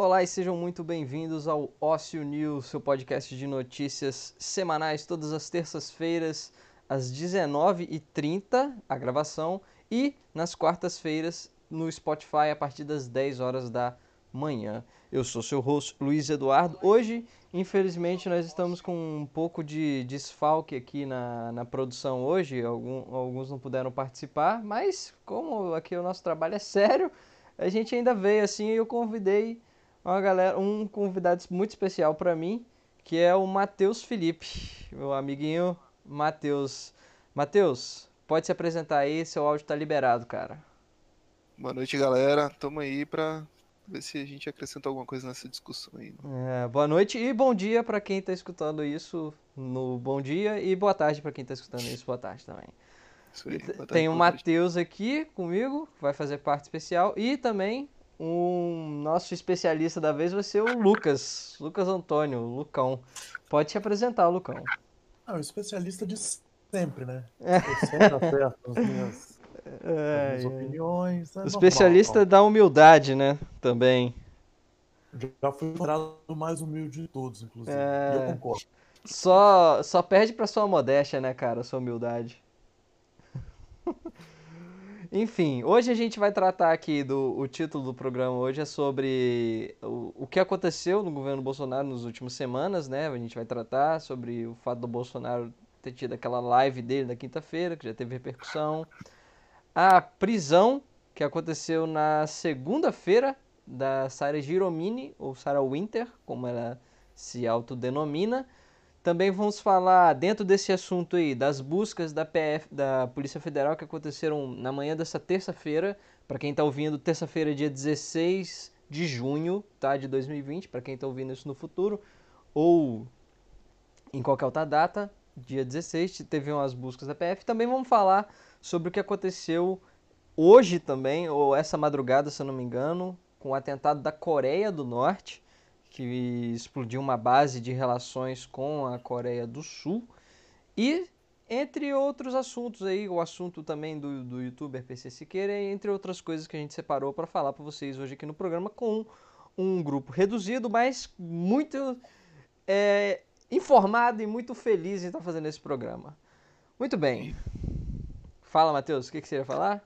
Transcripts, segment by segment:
Olá e sejam muito bem-vindos ao Ócio News, seu podcast de notícias semanais, todas as terças-feiras, às 19h30, a gravação, e nas quartas-feiras no Spotify a partir das 10 horas da manhã. Eu sou seu host Luiz Eduardo. Hoje, infelizmente, nós estamos com um pouco de desfalque aqui na, na produção hoje. Algum, alguns não puderam participar, mas como aqui o nosso trabalho é sério, a gente ainda veio assim e eu convidei uma galera, um convidado muito especial para mim, que é o Matheus Felipe, meu amiguinho Matheus. Matheus, pode se apresentar aí, seu áudio tá liberado, cara. Boa noite, galera. Tamo aí pra ver se a gente acrescenta alguma coisa nessa discussão aí. Né? É, boa noite e bom dia para quem tá escutando isso no bom dia e boa tarde para quem tá escutando isso boa tarde também. Isso aí, tarde, Tem o Matheus aqui comigo, vai fazer parte especial e também um nosso especialista da vez vai ser o Lucas, Lucas Antônio, Lucão. Pode te apresentar, Lucão. Ah, o especialista de sempre, né? É. sempre acerto as minhas, é, as minhas opiniões. É o especialista normal, da humildade, né? Também. Já fui considerado o mais humilde de todos, inclusive. É... eu concordo. Só, só perde pra sua modéstia, né, cara? Sua humildade. Enfim, hoje a gente vai tratar aqui do o título do programa hoje é sobre o, o que aconteceu no governo Bolsonaro nas últimas semanas, né? A gente vai tratar sobre o fato do Bolsonaro ter tido aquela live dele na quinta-feira, que já teve repercussão. A prisão que aconteceu na segunda-feira da Sarah Giromini, ou Sarah Winter, como ela se autodenomina. Também vamos falar, dentro desse assunto aí, das buscas da, PF, da Polícia Federal que aconteceram na manhã dessa terça-feira. Para quem está ouvindo, terça-feira, dia 16 de junho tá, de 2020, para quem está ouvindo isso no futuro, ou em qualquer outra data, dia 16, teve umas buscas da PF. Também vamos falar sobre o que aconteceu hoje também, ou essa madrugada, se eu não me engano, com o atentado da Coreia do Norte que explodiu uma base de relações com a Coreia do Sul. E entre outros assuntos aí, o assunto também do, do youtuber PC Siqueira, entre outras coisas que a gente separou para falar para vocês hoje aqui no programa com um grupo reduzido, mas muito é, informado e muito feliz em estar fazendo esse programa. Muito bem. Fala, Matheus, o que, que você ia falar?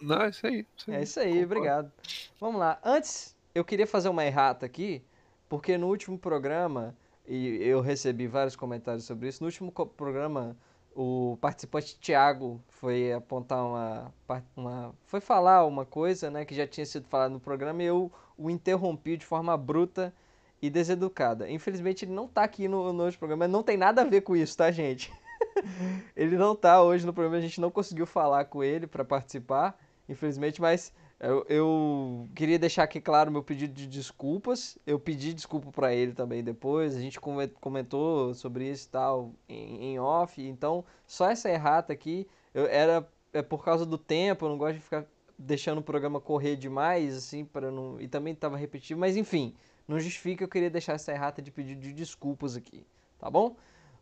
Não, é isso aí. Isso aí. É isso aí, obrigado. Vamos lá. Antes, eu queria fazer uma errata aqui. Porque no último programa, e eu recebi vários comentários sobre isso, no último programa o participante Tiago foi apontar uma, uma. foi falar uma coisa né, que já tinha sido falado no programa e eu o interrompi de forma bruta e deseducada. Infelizmente ele não está aqui no, no hoje programa, não tem nada a ver com isso, tá, gente? ele não está hoje no programa, a gente não conseguiu falar com ele para participar, infelizmente, mas eu, eu, queria deixar aqui claro meu pedido de desculpas. Eu pedi desculpa para ele também depois. A gente comentou sobre isso e tal em, em off. Então, só essa errata aqui eu, era é por causa do tempo. Eu não gosto de ficar deixando o programa correr demais, assim, para não. E também estava repetindo. Mas enfim, não justifica. Eu queria deixar essa errata de pedido de desculpas aqui, tá bom?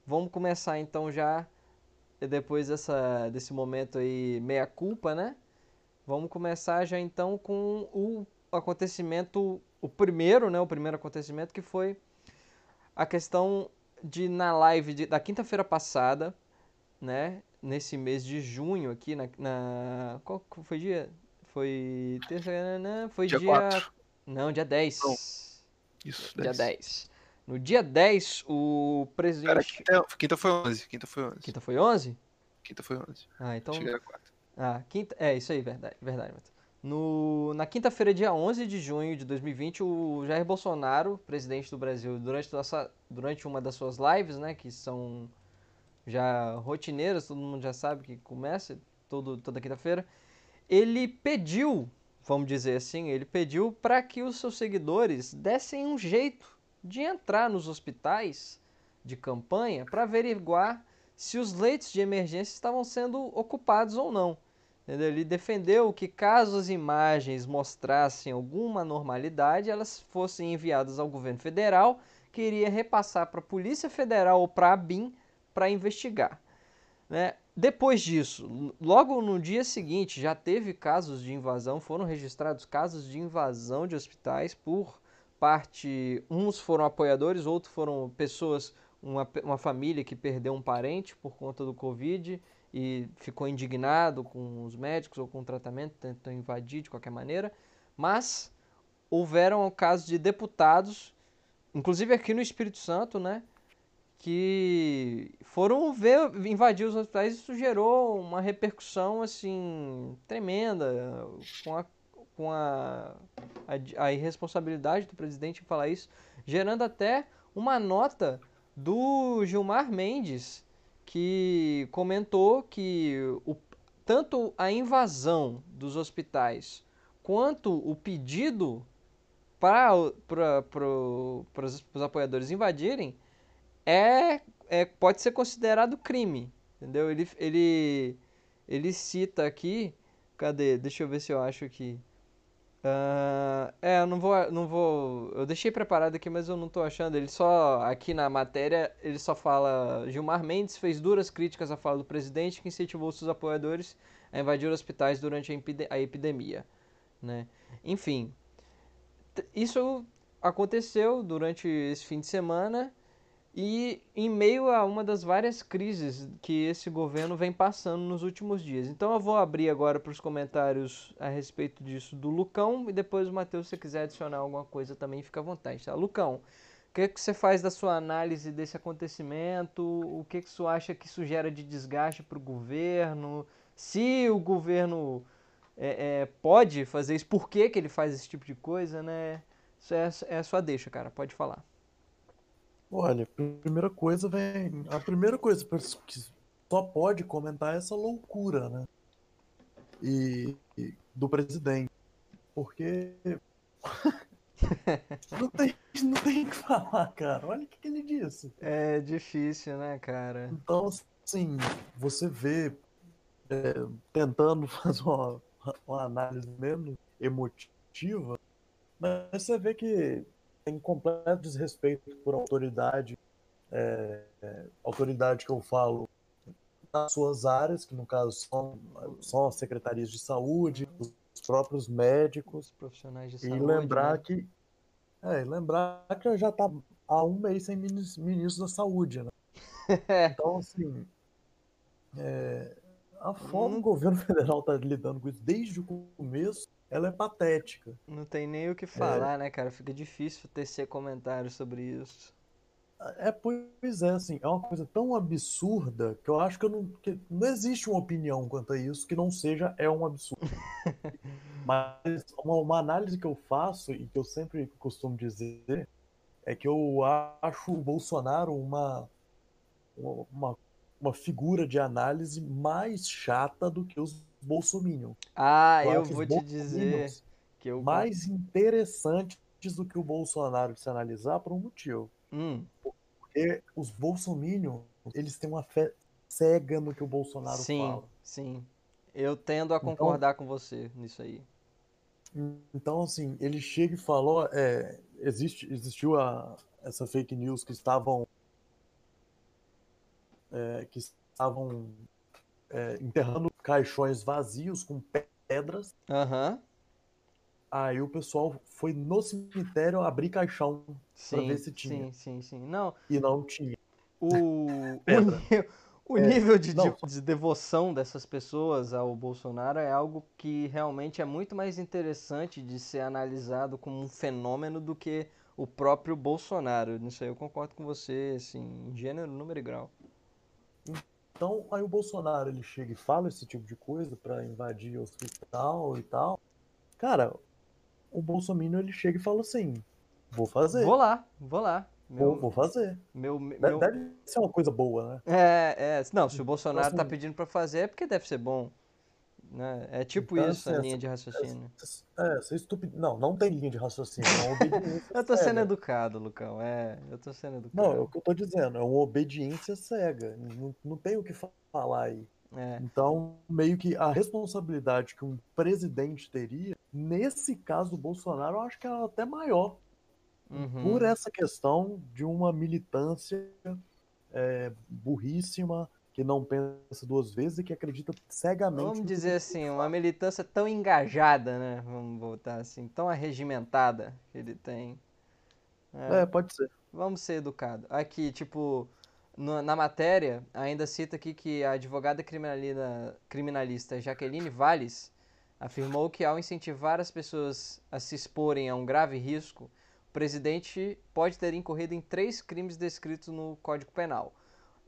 Vamos começar então já depois dessa, desse momento aí meia culpa, né? Vamos começar já então com o acontecimento, o primeiro, né, o primeiro acontecimento que foi a questão de na live de, da quinta-feira passada, né, nesse mês de junho aqui na, na qual foi dia? Foi terça? Foi dia, dia Não, dia 10. Não. Isso, dia 10. 10. No dia 10, o presidente. Cara, quinta, quinta foi 11. Quinta foi 11. Quinta foi 11? Quinta foi 11. Ah, então. Cheguei a 4. Ah, quinta... É, isso aí, verdade, verdade. No, na quinta-feira, dia 11 de junho de 2020, o Jair Bolsonaro, presidente do Brasil, durante, durante uma das suas lives, né, que são já rotineiras, todo mundo já sabe que começa todo, toda quinta-feira, ele pediu, vamos dizer assim, ele pediu para que os seus seguidores dessem um jeito de entrar nos hospitais de campanha para averiguar se os leitos de emergência estavam sendo ocupados ou não. Ele defendeu que caso as imagens mostrassem alguma anormalidade, elas fossem enviadas ao governo federal, que iria repassar para a Polícia Federal ou para a BIM para investigar. Né? Depois disso, logo no dia seguinte, já teve casos de invasão, foram registrados casos de invasão de hospitais por parte, uns foram apoiadores, outros foram pessoas, uma, uma família que perdeu um parente por conta do Covid e ficou indignado com os médicos ou com o tratamento, tentou invadir de qualquer maneira. Mas houveram casos de deputados, inclusive aqui no Espírito Santo, né? Que foram ver, invadir os hospitais isso gerou uma repercussão assim tremenda com a com a, a, a irresponsabilidade do presidente em falar isso, gerando até uma nota do Gilmar Mendes, que comentou que o, tanto a invasão dos hospitais quanto o pedido para os apoiadores invadirem é, é, pode ser considerado crime. Entendeu? Ele, ele, ele cita aqui. Cadê? Deixa eu ver se eu acho aqui. Uh, é, eu não vou, não vou. Eu deixei preparado aqui, mas eu não tô achando. Ele só. Aqui na matéria, ele só fala. Gilmar Mendes fez duras críticas à fala do presidente que incentivou seus apoiadores a invadir hospitais durante a, epidemia. Né? Enfim. Isso aconteceu durante esse fim de semana. E em meio a uma das várias crises que esse governo vem passando nos últimos dias. Então eu vou abrir agora para os comentários a respeito disso do Lucão e depois o Matheus, se quiser adicionar alguma coisa também, fica à vontade. Tá? Lucão, o que, que você faz da sua análise desse acontecimento? O que, que você acha que isso gera de desgaste para o governo? Se o governo é, é, pode fazer isso, por que, que ele faz esse tipo de coisa, né? Isso é, é a sua deixa, cara, pode falar. Olha, primeira coisa vem. A primeira coisa que só pode comentar é essa loucura, né? E, e do presidente. Porque. não, tem, não tem o que falar, cara. Olha o que, que ele disse. É difícil, né, cara? Então, assim, você vê é, tentando fazer uma, uma análise menos emotiva, mas você vê que tem completo desrespeito por autoridade, é, é, autoridade que eu falo nas suas áreas, que no caso são, são as secretarias de saúde, os próprios médicos, os profissionais de e saúde. Lembrar né? que, é, lembrar que já está há um mês sem ministro da saúde, né? então, assim, é, a forma hum. que o governo federal está lidando com isso desde o começo ela é patética. Não tem nem o que falar, é. né, cara? Fica difícil tecer comentários sobre isso. É, pois é, assim, é uma coisa tão absurda que eu acho que, não, que não existe uma opinião quanto a isso que não seja é um absurdo. Mas uma, uma, análise que eu faço e que eu sempre costumo dizer é que eu acho o Bolsonaro uma, uma, uma figura de análise mais chata do que os Bolsonaro. Ah, eu, eu vou te dizer que eu mais interessantes do que o Bolsonaro se analisar por um motivo. Hum. Porque os Bolsonaro, eles têm uma fé cega no que o Bolsonaro sim, fala. Sim, sim. Eu tendo a então concordar então, com você nisso aí. Então, assim, ele chega e falou, é, existe, existiu a, essa fake news que estavam é, que estavam é, enterrando caixões vazios com pedras. Uhum. Aí o pessoal foi no cemitério abrir caixão sim, pra ver se tinha. Sim, sim, sim. Não. E não tinha. O, o, o é, nível de, não, de, de, devoção dessas pessoas ao Bolsonaro é algo que realmente é muito mais interessante de ser analisado como um fenômeno do que o próprio Bolsonaro. Nisso aí eu concordo com você, assim, em gênero, número e grau. Então, aí o Bolsonaro ele chega e fala esse tipo de coisa para invadir o hospital e tal. Cara, o Bolsonaro ele chega e fala assim: vou fazer. Vou lá, vou lá. Meu, vou, vou fazer. Meu, meu... Deve, ser uma coisa boa, né? É, é. Não, se o Bolsonaro assim, tá pedindo para fazer é porque deve ser bom. Né? É tipo então, isso assim, a linha de raciocínio. É, é, estúpido. Não, não tem linha de raciocínio. É eu tô sendo educado, Lucão. É, eu tô sendo educado. Não, é o que eu tô dizendo. É uma obediência cega. Não, não tem o que falar aí. É. Então, meio que a responsabilidade que um presidente teria, nesse caso do Bolsonaro, eu acho que é até maior. Uhum. Por essa questão de uma militância é, burríssima, que não pensa duas vezes e que acredita cegamente. Vamos dizer assim, uma militância tão engajada, né? Vamos voltar assim, tão arregimentada que ele tem. É, É, pode ser. Vamos ser educados. Aqui, tipo, no- na matéria, ainda cita aqui que a advogada criminalina- criminalista Jaqueline Valles afirmou que ao incentivar as pessoas a se exporem a um grave risco, o presidente pode ter incorrido em três crimes descritos no Código Penal.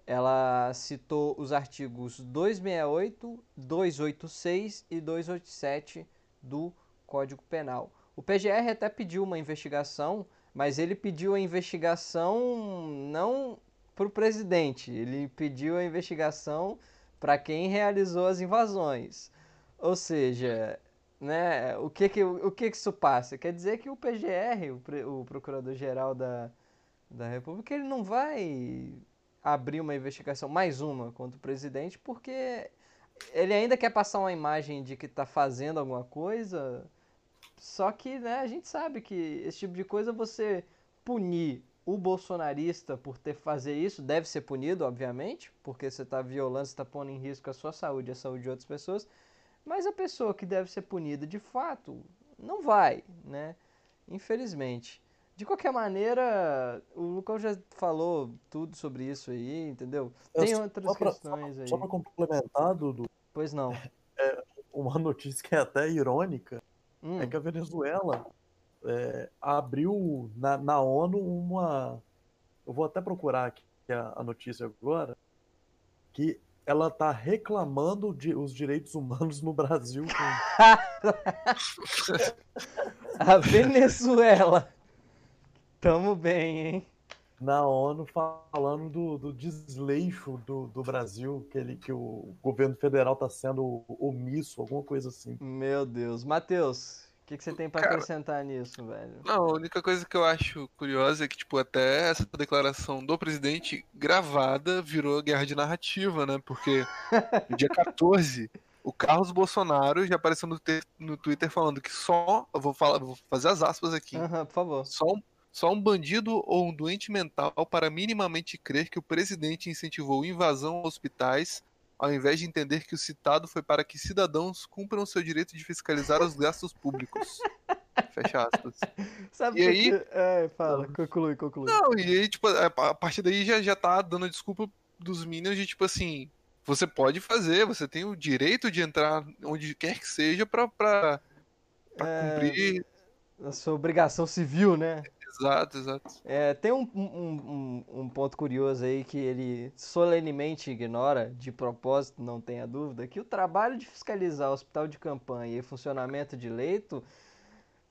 Ela citou os artigos 268, 286 e 287 do Código Penal. O PGR até pediu uma investigação, mas ele pediu a investigação não para o presidente, ele pediu a investigação para quem realizou as invasões. Ou seja, né, o que que, o que que isso passa? Quer dizer que o PGR, o, o Procurador-Geral da, da República, ele não vai abrir uma investigação, mais uma, contra o presidente, porque ele ainda quer passar uma imagem de que está fazendo alguma coisa, só que né, a gente sabe que esse tipo de coisa você punir o bolsonarista por ter fazer isso deve ser punido, obviamente, porque você está violando, está pondo em risco a sua saúde a saúde de outras pessoas. Mas a pessoa que deve ser punida de fato não vai, né? Infelizmente. De qualquer maneira, o Lucão já falou tudo sobre isso aí, entendeu? Eu Tem só outras pra- questões aí. Só para complementar, Dudu, Pois não. uma notícia que é até irônica Hum, é que a Venezuela é, abriu na, na ONU uma. Eu vou até procurar aqui a, a notícia agora, que ela está reclamando de, os direitos humanos no Brasil. a Venezuela. Tamo bem, hein? na ONU falando do, do desleixo do, do Brasil, que, ele, que o governo federal está sendo omisso, alguma coisa assim. Meu Deus. Matheus, o que, que você tem pra Cara- acrescentar nisso, velho? Não, a única coisa que eu acho curiosa é que, tipo, até essa declaração do presidente gravada virou guerra de narrativa, né? Porque no dia 14, o Carlos Bolsonaro já apareceu no, no Twitter falando que só. Eu vou, falar, vou fazer as aspas aqui. Aham, por favor. Só um, só um bandido ou um doente mental para minimamente crer que o presidente incentivou invasão a hospitais, ao invés de entender que o citado foi para que cidadãos cumpram seu direito de fiscalizar os gastos públicos. Fecha aspas. Sabe E aí- quê? É, fala, conclui, conclui. Não, e aí, tipo, a partir daí já, já tá dando desculpa dos Minions de, tipo assim, você pode fazer, você tem o direito de entrar onde quer que seja pra, pra, pra É, cumprir. A sua obrigação civil, né? Exato, exato. É, tem um, um, um, um ponto curioso aí que ele solenemente ignora, de propósito, não tenha dúvida, que o trabalho de fiscalizar o hospital de campanha e funcionamento de leito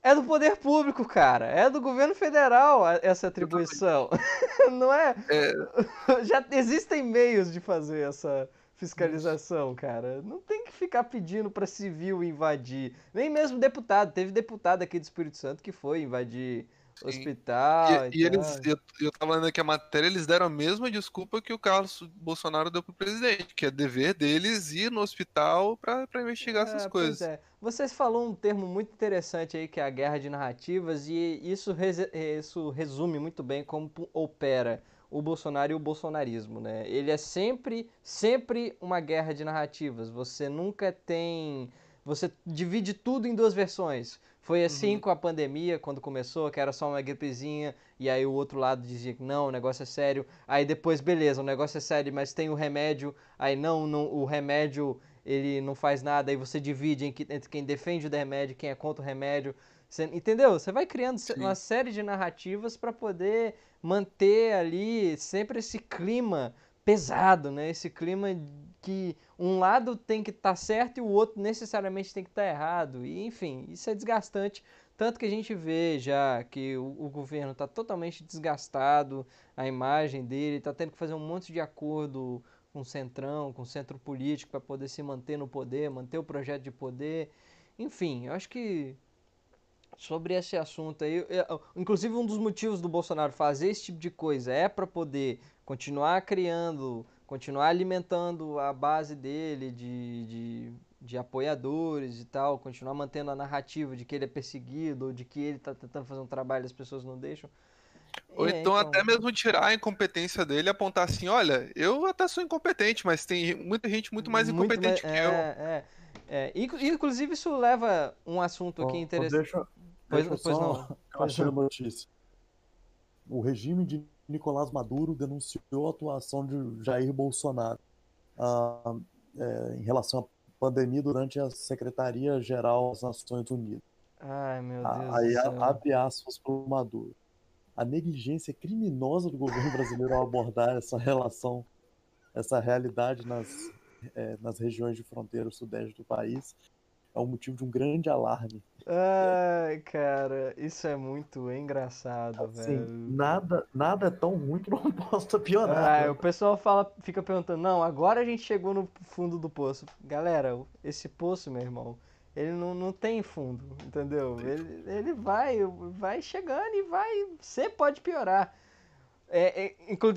é do poder público, cara. É do governo federal essa atribuição. Não é? Já existem meios de fazer essa fiscalização, cara. Não tem que ficar pedindo pra civil invadir. Nem mesmo deputado. Teve deputado aqui do Espírito Santo que foi invadir. Hospital. E, e tal. eles, eu, eu tava lendo aqui a matéria, eles deram a mesma desculpa que o Carlos Bolsonaro deu pro presidente, que é dever deles ir no hospital pra investigar essas É, pois coisas. é. Você falou um termo muito interessante aí, que é a guerra de narrativas, e isso, rese- isso resume muito bem como opera o Bolsonaro e o bolsonarismo, né? Ele é sempre, sempre uma guerra de narrativas. Você nunca tem... Você divide tudo em duas versões. Foi assim Uhum. com a pandemia, quando começou, que era só uma gripezinha, e aí o outro lado dizia que não, o negócio é sério. Aí depois, beleza, o negócio é sério, mas tem o remédio. Aí não, não o remédio ele não faz nada, aí você divide entre quem defende o remédio e quem é contra o remédio. Você- entendeu? Você vai criando Sim. uma série de narrativas para poder manter ali sempre esse clima pesado, né? Esse clima que um lado tem que estar certo e o outro necessariamente tem que estar errado. E enfim, isso é desgastante. Tanto que a gente vê já que o, o governo está totalmente desgastado, a imagem dele, está tendo que fazer um monte de acordo com o centrão, com o centro político para poder se manter no poder, manter o projeto de poder. Enfim, eu acho que sobre esse assunto aí, eu- inclusive um dos motivos do Bolsonaro fazer esse tipo de coisa é para poder continuar criando, continuar alimentando a base dele de, de, de apoiadores e tal, continuar mantendo a narrativa de que ele é perseguido ou de que ele está tentando fazer um trabalho e as pessoas não deixam. Ou É, então, até mesmo tirar a incompetência dele e apontar assim, olha, eu até sou incompetente, mas tem muita gente muito mais Muito incompetente mais- que eu. é, É, é. Inclu- Inclusive, isso leva um assunto aqui interessante. Deixa, Pois- deixa eu pois só não, eu pois não. notícia. o regime de Nicolás Maduro denunciou a atuação de Jair Bolsonaro ah, é, em relação à pandemia durante a Secretaria-Geral das Nações Unidas. Ai, meu Ah, Deus Aí abre aspas para o Maduro. A negligência criminosa do governo brasileiro ao abordar essa relação, essa realidade nas, eh, nas regiões de fronteira sudeste do país é um motivo de um grande alarme. Ai, cara, isso é muito engraçado, Assim, velho. nada, nada é tão ruim que não possa piorar. Ah, né? o pessoal fala, fica perguntando, não, agora a gente chegou no fundo do poço. Galera, esse poço, meu irmão, ele não, não tem fundo, entendeu? Ele, ele vai, vai chegando e vai, sempre pode piorar. É, é,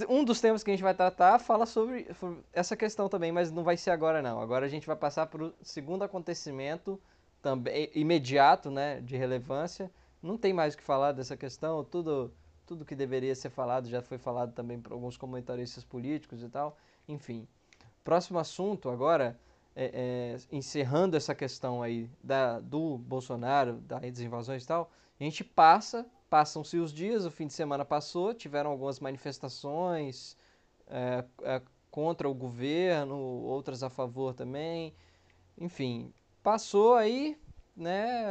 um dos temas que a gente vai tratar fala sobre, sobre essa questão também, mas não vai ser agora não. Agora a gente vai passar para o segundo acontecimento, também imediato, né, de relevância. Não tem mais o que falar dessa questão, tudo, tudo que deveria ser falado já foi falado também por alguns comentaristas políticos e tal. Enfim, próximo assunto agora, é, é, encerrando essa questão aí da, do Bolsonaro, das invasões e tal, a gente passa, passam-se os dias, o fim de semana passou, tiveram algumas manifestações é, é, contra o governo, outras a favor também, enfim, passou aí, né?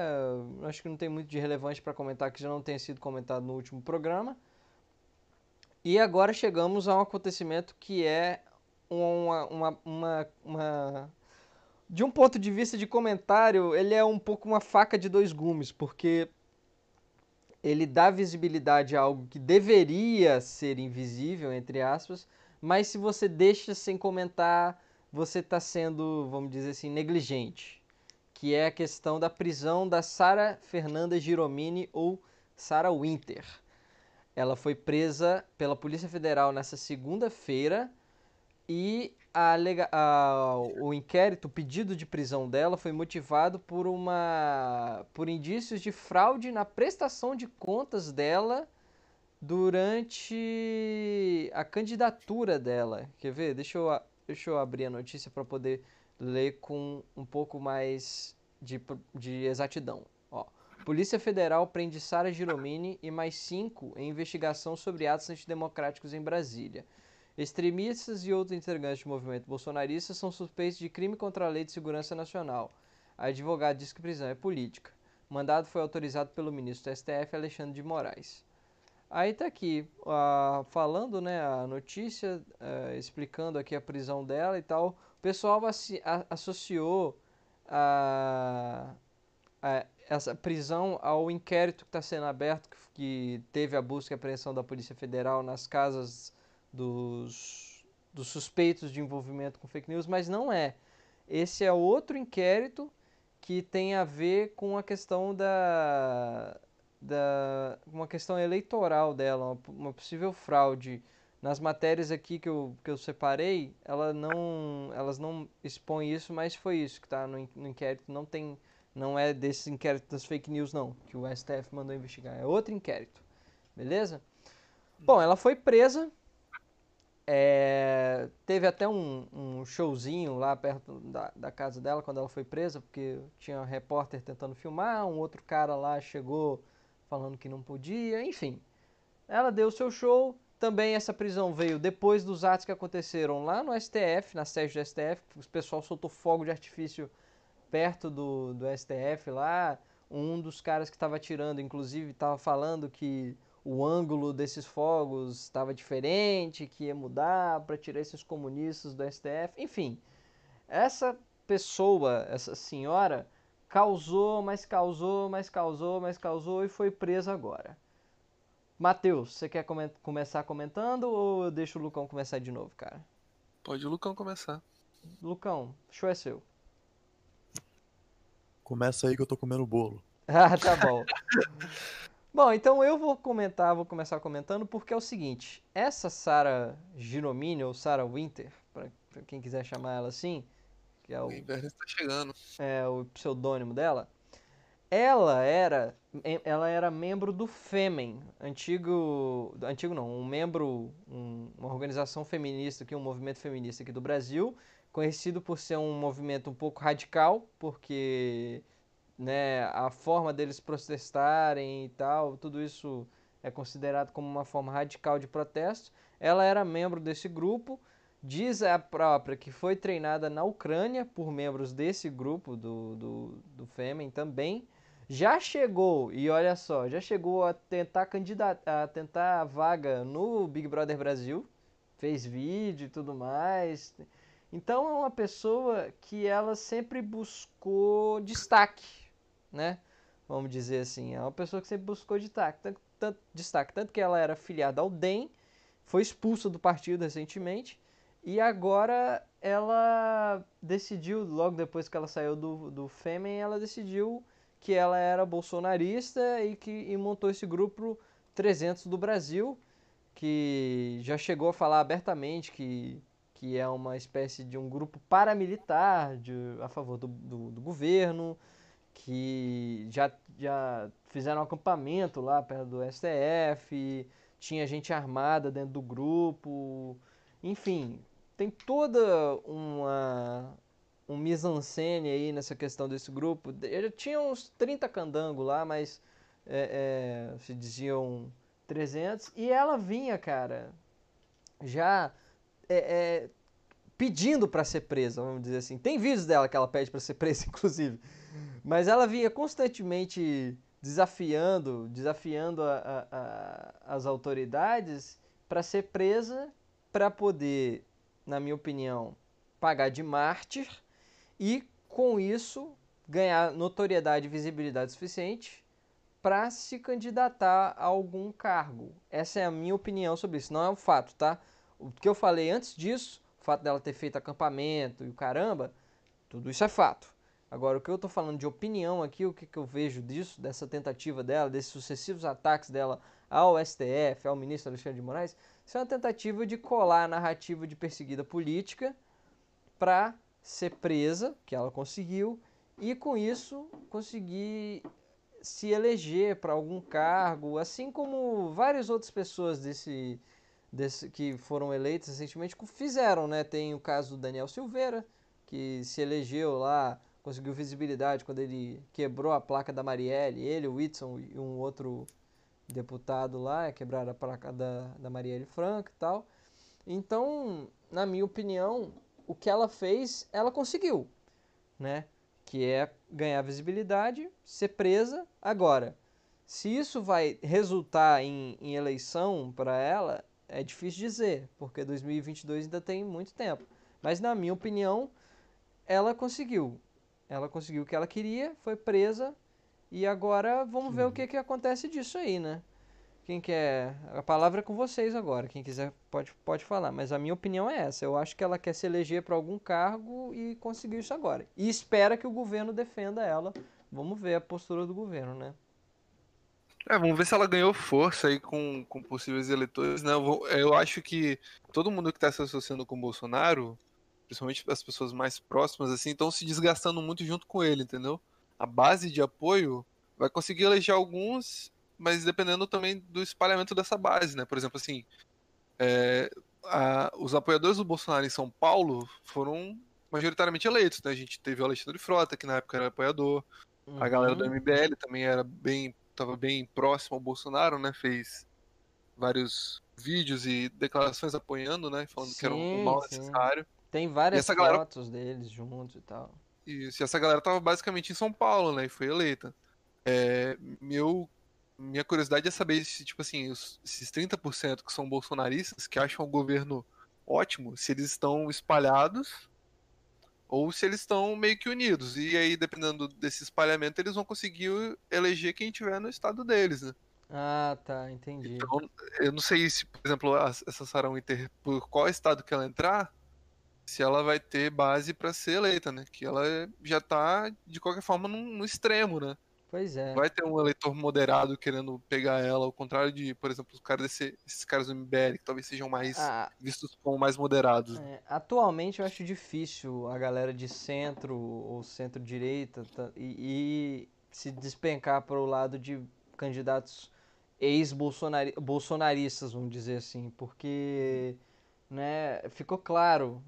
Acho que não tem muito de relevante para comentar que já não tenha sido comentado no último programa. E agora chegamos a um acontecimento que é uma, uma, uma, uma- De um ponto de vista de comentário, ele é um pouco uma faca de dois gumes, porque ele dá visibilidade a algo que deveria ser invisível, entre aspas, mas se você deixa sem comentar, você está sendo, vamos dizer assim, negligente. Que é a questão da prisão da Sara Fernanda Giromini ou Sara Winter. Ela foi presa pela Polícia Federal nessa segunda-feira e a a- o inquérito, o pedido de prisão dela foi motivado por uma por indícios de fraude na prestação de contas dela durante a candidatura dela. Quer ver? Deixa eu, deixa eu abrir a notícia para poder ler com um pouco mais de, de exatidão. Ó. Polícia Federal prende Sara Giromini e mais cinco em investigação sobre atos antidemocráticos em Brasília. Extremistas e outros integrantes do movimento bolsonarista são suspeitos de crime contra a Lei de Segurança Nacional. A advogada diz que prisão é política. O mandado foi autorizado pelo ministro do STF, Alexandre de Moraes. Aí tá aqui, falando, né, a notícia, eh, explicando aqui a prisão dela e tal. O pessoal a- associou a- essa prisão ao inquérito que está sendo aberto, que, que teve a busca e apreensão da Polícia Federal nas casas dos, dos suspeitos de envolvimento com fake news, mas não é. Esse é outro inquérito que tem a ver com a questão da, da uma questão eleitoral dela, uma, possível fraude. Nas matérias aqui que eu, que eu separei, ela não, elas não expõem isso, mas foi isso que está no, no inquérito. Não tem, não é desse inquérito das fake news não, que o STF mandou investigar. É outro inquérito, beleza? Bom, ela foi presa. É, teve até um, um showzinho lá perto da, da casa dela quando ela foi presa, porque tinha um repórter tentando filmar, um outro cara lá chegou falando que não podia, enfim. Ela deu seu show. Também essa prisão veio depois dos atos que aconteceram lá no STF, na sede do STF. O pessoal soltou fogo de artifício perto do, do STF lá. Um dos caras que estava atirando, inclusive, estava falando que o ângulo desses fogos estava diferente, que ia mudar para tirar esses comunistas do STF. Enfim, essa pessoa, essa senhora, causou, mas causou, mas causou, mas causou e foi presa agora. Matheus, você quer comen- começar comentando ou eu deixo o Lucão começar de novo, cara? Pode o Lucão começar. Lucão, o show é seu. Começa aí que eu tô comendo bolo. Ah, tá bom. Bom, então eu vou comentar, vou começar comentando, porque é o seguinte, essa Sarah Giromini, ou Sarah Winter, para quem quiser chamar ela assim, que é o, O inverno está chegando. é o pseudônimo dela, ela era, ela era membro do Fêmen, antigo, antigo não, um membro, um- uma organização feminista aqui, um movimento feminista aqui do Brasil, conhecido por ser um movimento um pouco radical, porque né, a forma deles protestarem e tal, tudo isso é considerado como uma forma radical de protesto. Ela era membro desse grupo, diz a própria que foi treinada na Ucrânia por membros desse grupo do, do, do Fêmen também. Já chegou, e olha só, já chegou a tentar candidatar, a tentar a vaga no Big Brother Brasil, fez vídeo e tudo mais. Então é uma pessoa que ela sempre buscou destaque, né? Vamos dizer assim, é uma pessoa que sempre buscou destaque, tanto, tanto, destaque, tanto que ela era filiada ao DEM, foi expulsa do partido recentemente, e agora ela decidiu, logo depois que ela saiu do, do Fêmen, ela decidiu que ela era bolsonarista e que e montou esse grupo 300 do Brasil, que já chegou a falar abertamente que que é uma espécie de um grupo paramilitar de, a favor do, do, do governo, que já, já fizeram um acampamento lá perto do STF, tinha gente armada dentro do grupo, enfim, tem toda uma um mise-en-scène aí nessa questão desse grupo. Eu tinha uns 30 candangos lá, mas é, é, se diziam 300, e ela vinha, cara, já é, é, pedindo para ser presa, vamos dizer assim. Tem vídeos dela que ela pede para ser presa, inclusive. Mas ela vinha constantemente desafiando, desafiando a, a, a, as autoridades para ser presa, para poder, na minha opinião, pagar de mártir e com isso ganhar notoriedade e visibilidade suficiente para se candidatar a algum cargo. Essa é a minha opinião sobre isso, não é um fato, tá? O que eu falei antes disso, o fato dela ter feito acampamento e o caramba, tudo isso é fato. Agora, o que eu estou falando de opinião aqui, o que, que eu vejo disso, dessa tentativa dela, desses sucessivos ataques dela ao STF, ao ministro Alexandre de Moraes, isso é uma tentativa de colar a narrativa de perseguida política para ser presa, que ela conseguiu, e com isso conseguir se eleger para algum cargo, assim como várias outras pessoas desse, desse, que foram eleitos recentemente fizeram, né? Tem o caso do Daniel Silveira, que se elegeu lá, conseguiu visibilidade quando ele quebrou a placa da Marielle, ele, o Whitson e um outro deputado lá, quebraram a placa da, da Marielle Franco e tal. Então, na minha opinião, o que ela fez, ela conseguiu, né? Que é ganhar visibilidade, ser presa. Agora, se isso vai resultar em, em eleição para ela, é difícil dizer, porque 2022 ainda tem muito tempo. Mas na minha opinião, ela conseguiu. Ela conseguiu o que ela queria, foi presa e agora vamos ver o que, que acontece disso aí, né? Quem quer. A palavra é com vocês agora. Quem quiser pode, pode falar. Mas a minha opinião é essa. Eu acho que ela quer se eleger para algum cargo e conseguiu isso agora. E espera que o governo defenda ela. Vamos ver a postura do governo, né? É, vamos ver se ela ganhou força aí com, com possíveis eleitores, né? Eu, eu acho que todo mundo que está se associando com o Bolsonaro, principalmente as pessoas mais próximas, assim, estão se desgastando muito junto com ele, entendeu? A base de apoio vai conseguir eleger alguns, mas dependendo também do espalhamento dessa base, né? Por exemplo, assim, é, a, os apoiadores do Bolsonaro em São Paulo foram majoritariamente eleitos, né? A gente teve o Alexandre Frota, que na época era apoiador, uhum. a galera do MBL também era bem estava bem próximo ao Bolsonaro, né? Fez vários vídeos e declarações apoiando, né? Falando sim, que era um mal sim. Tem várias fotos galera... deles juntos e tal. Isso, e essa galera tava basicamente em São Paulo, né? E foi eleita. É, meu, minha curiosidade é saber se, tipo assim, os, esses 30% que são bolsonaristas, que acham o governo ótimo, se eles estão espalhados ou se eles estão meio que unidos. E aí, dependendo desse espalhamento, eles vão conseguir eleger quem tiver no estado deles, né? Ah, tá, entendi. Então, eu não sei se, por exemplo, essa Sarah Winter, por qual estado que ela entrar, se ela vai ter base para ser eleita, né? Que ela já tá, de qualquer forma, no, extremo, né? Pois é. Vai ter um eleitor moderado querendo pegar ela, ao contrário de, por exemplo, os caras desse, esses caras do MBL, que talvez sejam mais ah, vistos como mais moderados. É, atualmente eu acho difícil a galera de centro ou centro-direita e, e, se despencar para o lado de candidatos ex-bolsonaristas, vamos dizer assim, porque né, ficou claro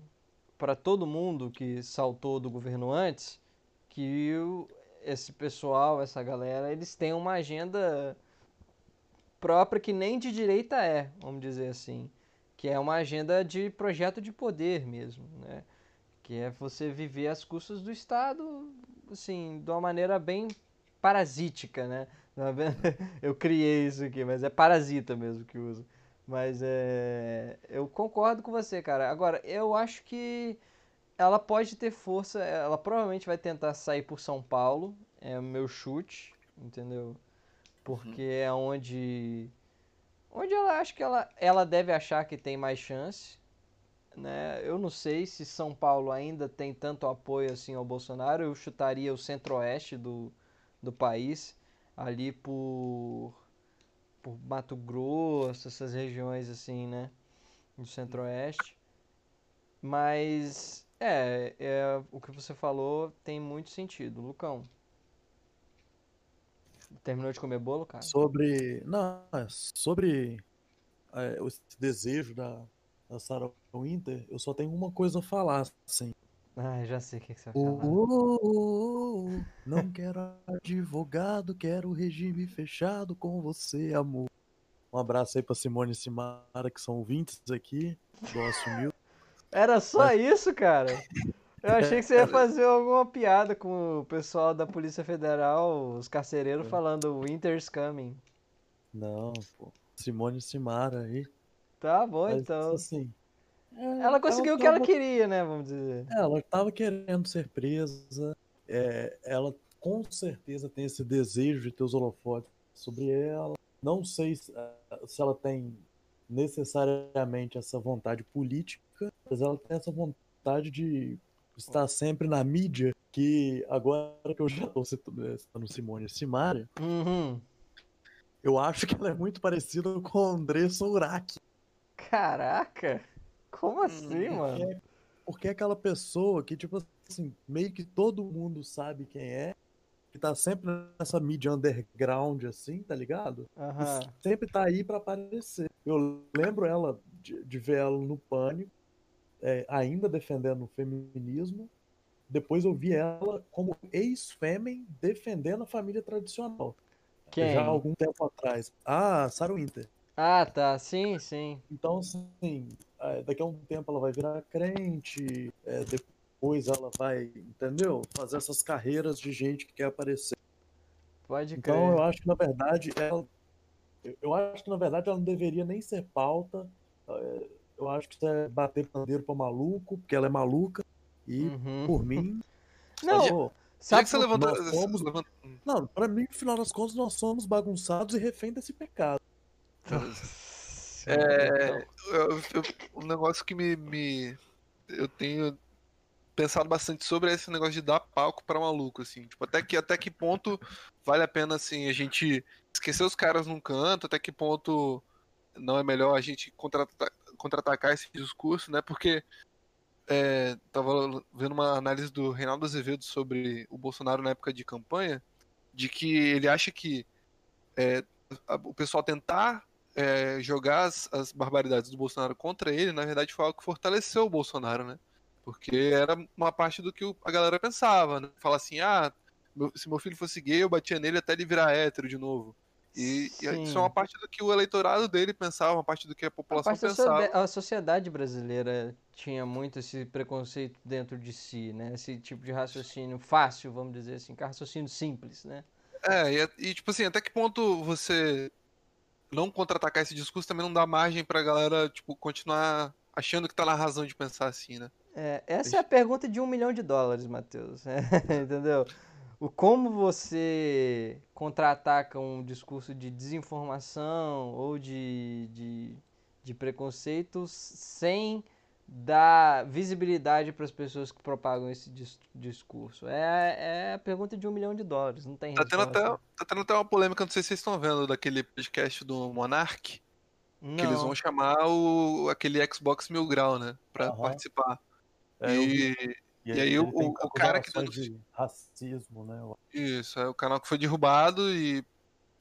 para todo mundo que saltou do governo antes que esse pessoal, essa galera, eles têm uma agenda própria que nem de direita é, vamos dizer assim. Que é uma agenda de projeto de poder mesmo, né? Que é você viver às custas do Estado, assim, de uma maneira bem parasítica, né? Eu criei isso aqui, mas é parasita mesmo que uso. Mas é. Eu concordo com você, cara. Agora, eu acho que ela pode ter força. Ela provavelmente vai tentar sair por São Paulo. É o meu chute, entendeu? Porque uhum. é onde. Onde ela acha que ela, ela deve achar que tem mais chance. Né? Eu não sei se São Paulo ainda tem tanto apoio assim ao Bolsonaro. Eu chutaria o centro-oeste do, do país, ali por por Mato Grosso, essas regiões assim, né? Do centro-oeste. Mas, é, é, o que você falou tem muito sentido. Lucão. Terminou de comer bolo, cara? Sobre. Não, é sobre é, esse desejo da, da Sarah Winter, eu só tenho uma coisa a falar, assim. Ah, já sei o que, você vai falar. Oh, oh, oh, não quero advogado, quero regime fechado com você, amor. Um abraço aí pra Simone e Simara, que são ouvintes aqui do Assumil. Era só Mas... isso, cara? Eu achei que você ia fazer alguma piada com o pessoal da Polícia Federal, os carcereiros, é. falando Winter's coming. Não, pô. Simone e Simara aí. Tá bom, Mas, então. Assim, é, ela conseguiu ela o que ela queria, né? Vamos dizer. É, ela estava querendo ser presa. É, ela com certeza tem esse desejo de ter os holofotes sobre ela. Não sei se, eh, se ela tem necessariamente essa vontade política, mas ela tem essa vontade de estar sempre na mídia. Que agora que eu já estou citando Simone Simaria, uhum. eu acho que ela é muito parecida com o André Souraki. Caraca! Como assim, hum, mano? Porque, porque é aquela pessoa que, tipo assim, meio que todo mundo sabe quem é, que tá sempre nessa mídia underground, assim, tá ligado? Uhum. Sempre tá aí para aparecer. Eu lembro ela de, de ver ela no pânico, é, ainda defendendo o feminismo. Depois eu vi ela como ex-fêmen defendendo a família tradicional. Quem? Já há algum tempo atrás. Ah, Sarah Winter. Ah, tá. Sim, sim. Então, sim, é, daqui a um tempo ela vai virar crente, é, depois ela vai, entendeu? Fazer essas carreiras de gente que quer aparecer. Pode então, crer. Então, eu acho que, na verdade, ela, eu acho que, na verdade, ela não deveria nem ser pauta. É, eu acho que isso é bater pandeiro pra maluco, porque ela é maluca. E, uhum. por mim... Não, Sabe que você levantou... Somos... Não, pra mim, no final das contas, nós somos bagunçados e refém desse pecado. É, um negócio que me, me, eu tenho pensado bastante sobre é esse negócio de dar palco para maluco, assim, tipo, até que até que ponto vale a pena assim a gente esquecer os caras num canto, até que ponto não é melhor a gente contra-atacar esse discurso, né? Porque é, tava vendo uma análise do Reinaldo Azevedo sobre o Bolsonaro na época de campanha, de que ele acha que é, o pessoal tentar é, jogar as, as, barbaridades do Bolsonaro contra ele, na verdade foi algo que fortaleceu o Bolsonaro, né? Porque era uma parte do que a galera pensava, né? Falar assim, ah, se meu filho fosse gay, eu batia nele até ele virar hétero de novo. E, e, isso é uma parte do que o eleitorado dele pensava, uma parte do que a população a pensava. A sociedade brasileira tinha muito esse preconceito dentro de si, né? Esse tipo de raciocínio fácil, vamos dizer assim, raciocínio simples, né? É, e, e tipo assim, até que ponto você não contra-atacar esse discurso também não dá margem pra galera, tipo, continuar achando que tá na razão de pensar assim, né? É, essa é a pergunta de um milhão de dólares, Matheus. entendeu? O como você contra-ataca um discurso de desinformação ou de, de, de preconceito sem dar visibilidade para as pessoas que propagam esse dis discurso? É, é a pergunta de um milhão de dólares, não tem tá tendo, até, tá tendo até uma polêmica, não sei se vocês estão vendo, daquele podcast do Monark. Não. Que eles vão chamar o, aquele Xbox Mil Grau, né? Pra uhum. participar. É, e, e, e, aí o, o cara que... De racismo, né? Isso, é o canal que foi derrubado e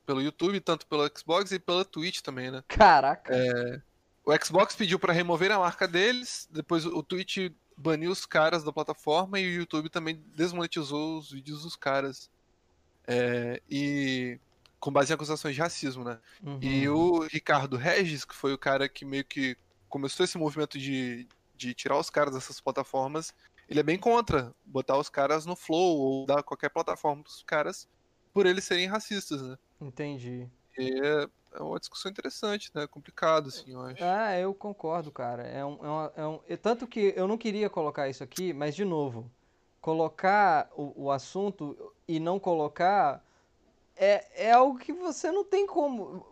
pelo YouTube, tanto pelo Xbox e pela Twitch também, né? Caraca! É, o Xbox pediu para remover a marca deles, depois o Twitch baniu os caras da plataforma e o YouTube também desmonetizou os vídeos dos caras. É, e com base em acusações de racismo, né? Uhum. E o Ricardo Regis, que foi o cara que meio que começou esse movimento de, de tirar os caras dessas plataformas, ele é bem contra botar os caras no Flow ou dar qualquer plataforma pros caras por eles serem racistas, né? Entendi. E é, é uma discussão interessante, né? Complicado, assim, eu acho. Ah, eu concordo, cara. É um, é uma- é um- é tanto que eu não queria colocar isso aqui, mas de novo, colocar o, o assunto e não colocar é, é algo que você não tem como.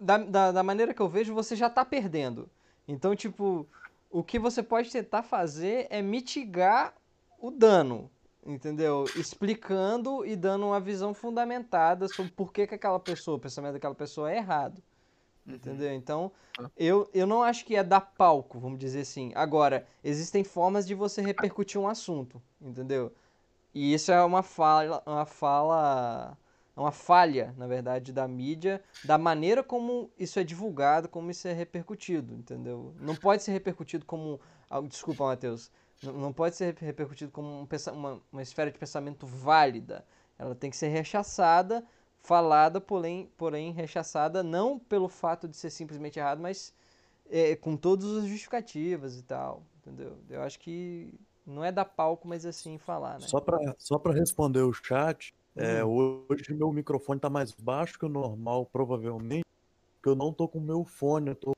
Da, da, da maneira que eu vejo, você já tá perdendo. Então, tipo, o que você pode tentar fazer é mitigar o dano, entendeu? Explicando e dando uma visão fundamentada sobre por que, que aquela pessoa, o pensamento daquela pessoa é errado. Entendeu? Então, Ah. eu, eu não acho que é dar palco, vamos dizer assim. Agora, existem formas de você repercutir um assunto, entendeu? E isso é uma fala, uma fala, uma falha, na verdade, da mídia, da maneira como isso é divulgado, como isso é repercutido, entendeu? Não pode ser repercutido como, ah, desculpa, Matheus, não, pode ser repercutido como um uma, uma esfera de pensamento válida. Ela tem que ser rechaçada, falada, porém, porém rechaçada não pelo fato de ser simplesmente errado, mas é, com todas as justificativas e tal, entendeu? Eu acho que não é dar palco, mas assim falar, né? Só para só pra responder o chat, é, Hum. hoje meu microfone tá mais baixo que o normal, provavelmente, porque eu não tô com o meu fone, eu tô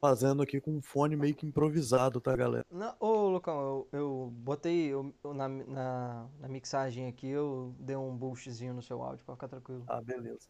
fazendo aqui com um fone meio que improvisado, tá, galera? Não, ô, Lucão, eu, eu botei eu- na, na, na mixagem aqui, eu dei um boostzinho no seu áudio pra ficar tranquilo. Ah, beleza.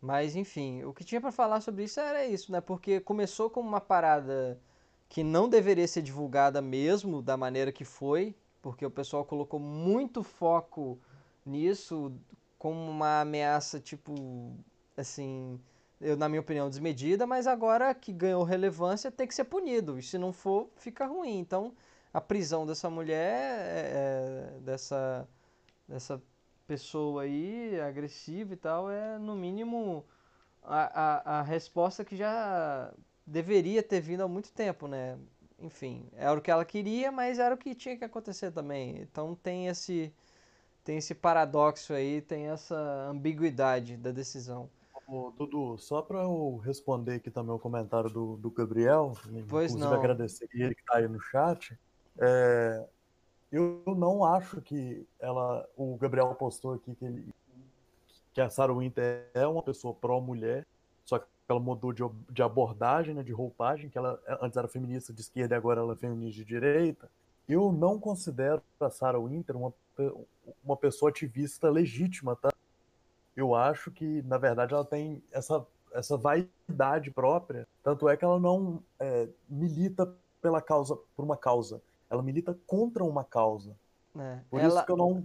Mas enfim, o que tinha pra falar sobre isso era isso, né? Porque começou como uma parada que não deveria ser divulgada mesmo da maneira que foi, porque o pessoal colocou muito foco nisso como uma ameaça, tipo, assim, eu, na minha opinião, desmedida, mas agora que ganhou relevância tem que ser punido, e se não for, fica ruim. Então, a prisão dessa mulher, é, é, dessa, dessa pessoa aí, agressiva e tal, é no mínimo a, a, a resposta que já deveria ter vindo há muito tempo, né? Enfim, era o que ela queria, mas era o que tinha que acontecer também. Então tem esse tem esse paradoxo aí, tem essa ambiguidade da decisão. Ô, Dudu, só para eu responder aqui também o comentário do, do Gabriel, Pois inclusive não. agradecer ele que tá aí no chat, é, eu não acho que ela, o Gabriel postou aqui que, ele, que a Sarah Winter é uma pessoa pró-mulher, só que ela mudou de, de abordagem, né, de roupagem, que ela antes era feminista de esquerda e agora ela é feminista de direita. Eu não considero a Sarah Winter uma, uma pessoa ativista legítima, tá? Eu acho que, na verdade, ela tem essa, essa vaidade própria. Tanto é que ela não é, milita pela causa, por uma causa. Ela milita contra uma causa. né? Por Ela, isso que eu não,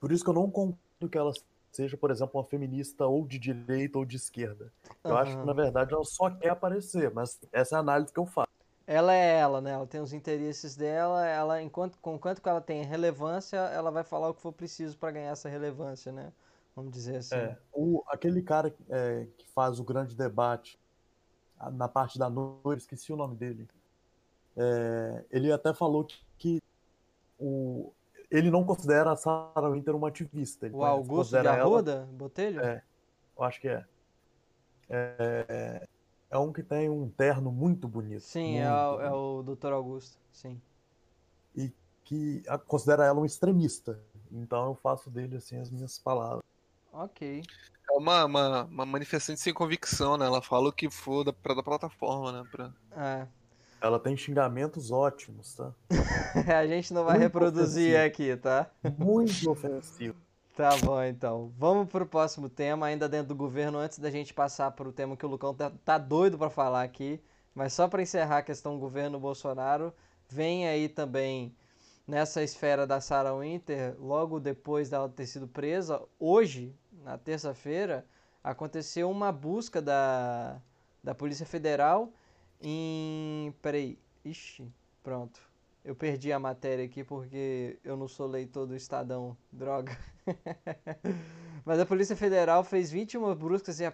por isso que eu não concordo que ela seja, por exemplo, uma feminista ou de direita ou de esquerda. Eu acho Aham. que, na verdade, ela só quer aparecer, mas essa é a análise que eu faço. ela é ela, né? Ela tem os interesses dela, ela enquanto com quanto que ela tem relevância, ela vai falar o que for preciso para ganhar essa relevância, né? Vamos dizer assim. É, o, aquele cara é, que faz o grande debate na parte da noite, esqueci o nome dele. É, ele até falou que, que o, ele não considera a Sarah Winter uma ativista. Ele O Augusto de considera ela- Arruda, Botelho? É. eu acho que é. é. É um que tem um terno muito bonito. Sim, é muito o, é o Dr. Augusto, sim. E que considera ela um extremista. Então eu faço dele assim as minhas palavras. Ok. É uma, uma, uma manifestante sem convicção, né? Ela fala o que for da, pra da plataforma, né? Pra... É. Ela tem xingamentos ótimos, tá? A gente não vai Muito reproduzir ofensivo. aqui, tá? Muito ofensivo. Tá bom, então. Vamos pro próximo tema, ainda dentro do governo, antes da gente passar pro tema que o Lucão tá, tá doido pra falar aqui. Mas só pra encerrar a questão governo Bolsonaro, vem aí também nessa esfera da Sarah Winter, logo depois dela ter sido presa, hoje, na terça-feira, aconteceu uma busca da, da Polícia Federal em. Peraí. Ixi, pronto. Eu perdi a matéria aqui porque eu não sou leitor do Estadão. Droga. Mas a Polícia Federal fez 21 buscas e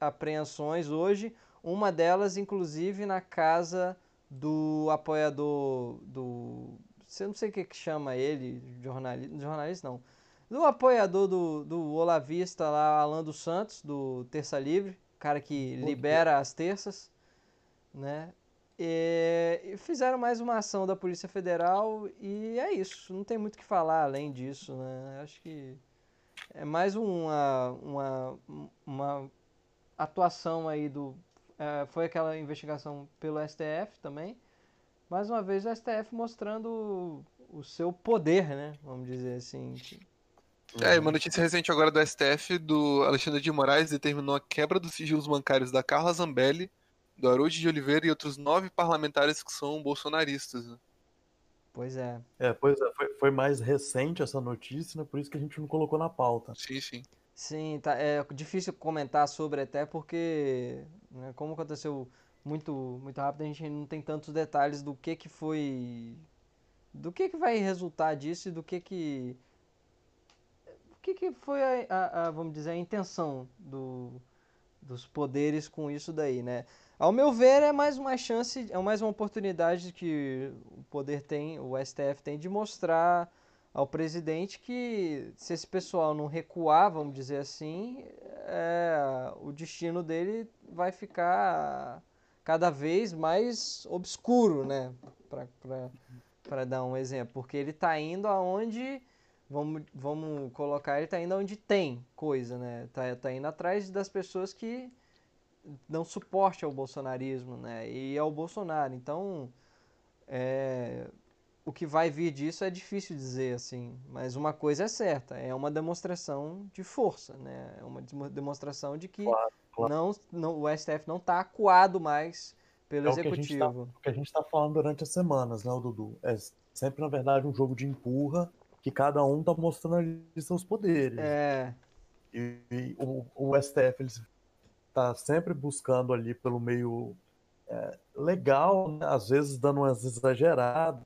apreensões hoje. Uma delas, inclusive, na casa do apoiador do. Eu não sei o que, que chama ele, jornalista. Jornalista não. Do apoiador do, do Olavista lá, Alan dos Santos, do Terça Livre, cara que libera as terças, né? E fizeram mais uma ação da Polícia Federal e é isso. Não tem muito o que falar além disso, né? Acho que é mais uma, uma, uma atuação aí do. É, foi aquela investigação pelo STF também. Mais uma vez o STF mostrando o seu poder, né? Vamos dizer assim. É, uma notícia recente agora do STF do Alexandre de Moraes determinou a quebra dos sigilos bancários da Carla Zambelli, do Haroldo de Oliveira e outros nove parlamentares que são bolsonaristas. Né? Pois é. É, pois é, foi, foi, mais recente essa notícia, né? Por isso que a gente não colocou na pauta. Sim, sim. Sim, tá, é difícil comentar sobre até porque, né, como aconteceu muito, muito rápido, a gente não tem tantos detalhes do que que foi, do que que vai resultar disso e do que que, que que foi a, a, a vamos dizer, a intenção do, dos poderes com isso daí, né? Ao meu ver, é mais uma chance, é mais uma oportunidade que o poder tem, o STF tem de mostrar ao presidente que se esse pessoal não recuar, vamos dizer assim, é, o destino dele vai ficar cada vez mais obscuro, né? Para dar um exemplo. Porque ele está indo aonde, vamos, vamos colocar, ele está indo aonde tem coisa, né? Tá, tá indo atrás das pessoas que dão suporte ao bolsonarismo, né? E ao Bolsonaro. Então, é, o que vai vir disso é difícil dizer assim, mas uma coisa é certa, é uma demonstração de força, né? É uma demonstração de que claro, claro. Não, não, o STF não está acuado mais pelo é executivo. O que a gente está tá falando durante as semanas, né, Dudu? É sempre, na verdade, um jogo de empurra que cada um está mostrando ali seus poderes. É. E, e o, o STF está sempre buscando ali pelo meio é, legal, né? às vezes dando umas exageradas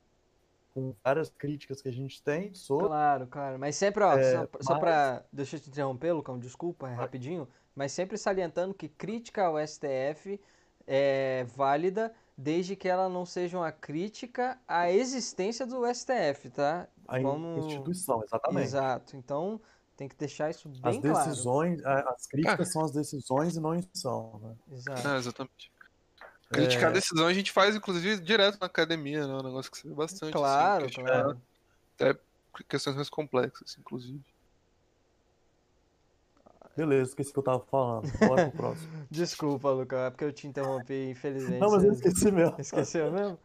com várias críticas que a gente tem sobre. Claro, claro. Mas sempre, ó, é, só, mas... só pra. Deixa eu te interromper, Lucão, desculpa, é rapidinho. Mas sempre salientando que crítica ao STF é válida desde que ela não seja uma crítica à existência do STF, tá? A Vamos... instituição, exatamente. Exato. Então, tem que deixar isso bem as decisões, claro. As críticas ah. são as decisões e não a são, né? Exato. É, exatamente. Criticar é... a decisão a gente faz, inclusive, direto na academia, né? É um negócio que você vê bastante. Claro, assim, claro. Até questões mais complexas, inclusive. Beleza, esqueci o que eu tava falando. Bora pro próximo. Desculpa, Lucas, é porque eu te interrompi, infelizmente. Não, mas eu esqueci mesmo. Esqueceu mesmo?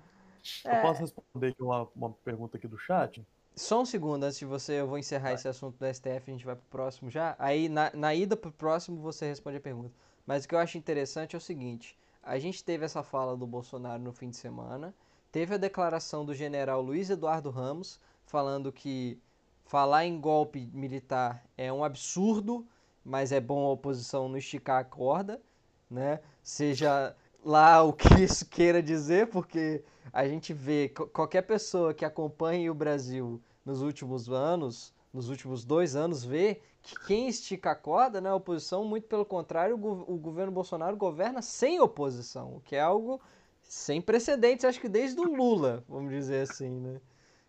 Eu é... posso responder aqui uma, uma pergunta aqui do chat? Só um segundo antes de você, eu vou encerrar vai. esse assunto do STF, a gente vai pro próximo já. Aí, na, na ida pro próximo, você responde a pergunta. Mas o que eu acho interessante é o seguinte: a gente teve essa fala do Bolsonaro no fim de semana, teve a declaração do general Luiz Eduardo Ramos falando que falar em golpe militar é um absurdo, mas é bom a oposição não esticar a corda, né? Seja lá o que isso queira dizer, porque a gente vê qualquer pessoa que acompanhe o Brasil nos últimos anos, nos últimos dois anos, vê que quem estica a corda né, a oposição, muito pelo contrário, o, governo Bolsonaro governa sem oposição, o que é algo sem precedentes, acho que desde o Lula, vamos dizer assim, né?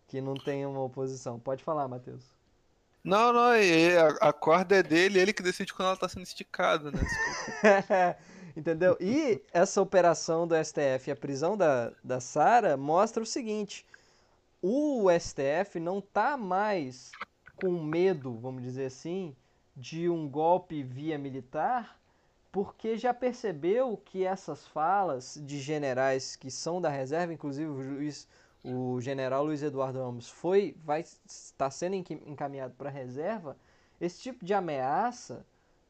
Que não tem uma oposição. Pode falar, Matheus. Não, não, a, a corda é dele, ele que decide quando ela está sendo esticada, né? Entendeu? E essa operação do STF e a prisão da, da Sara mostra o seguinte: o STF não está mais com medo, vamos dizer assim, de um golpe via militar, porque já percebeu que essas falas de generais que são da reserva, inclusive o juiz, o general Luiz Eduardo Ramos foi, vai estar sendo encaminhado para a reserva, esse tipo de ameaça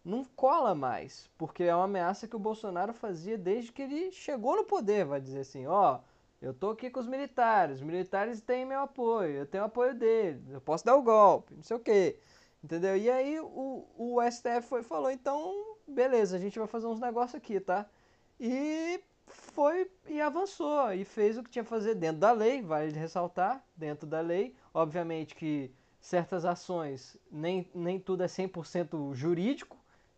não cola mais, porque é uma ameaça que o Bolsonaro fazia desde que ele chegou no poder, vai dizer assim, ó, eu tô aqui com os militares, os militares têm meu apoio, eu tenho apoio deles, eu posso dar o golpe, não sei o quê. Entendeu? E aí o, o STF foi falou, então, beleza, a gente vai fazer uns negócios aqui, tá? E foi e avançou e fez o que tinha que fazer dentro da lei, vale ressaltar, dentro da lei. Obviamente que certas ações, nem, nem tudo é 100% jurídico,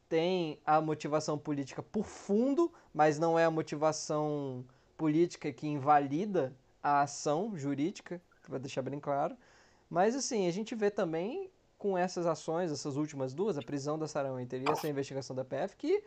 tem a motivação política por fundo, mas não é a motivação política que invalida a ação jurídica, para deixar bem claro. Mas assim, a gente vê também com essas ações, essas últimas duas, a prisão da Sarah Winter e essa investigação da PF, que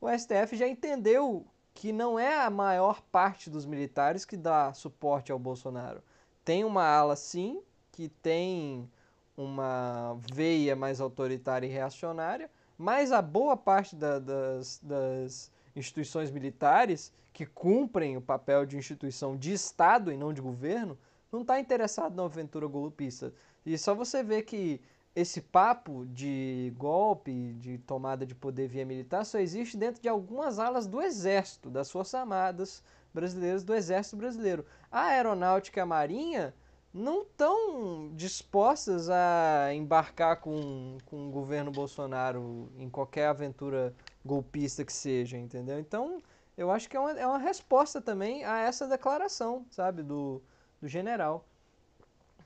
o STF já entendeu que não é a maior parte dos militares que dá suporte ao Bolsonaro. Tem uma ala, sim, que tem uma veia mais autoritária e reacionária, mas a boa parte da, das, das instituições militares que cumprem o papel de instituição de Estado e não de governo não está interessado na aventura golpista. E só você ver que esse papo de golpe, de tomada de poder via militar, só existe dentro de algumas alas do Exército, das Forças Armadas brasileiras, do Exército Brasileiro. A Aeronáutica e a Marinha não estão dispostas a embarcar com, com o governo Bolsonaro em qualquer aventura golpista que seja, entendeu? Então, eu acho que é uma, é uma resposta também a essa declaração, sabe, do, do general.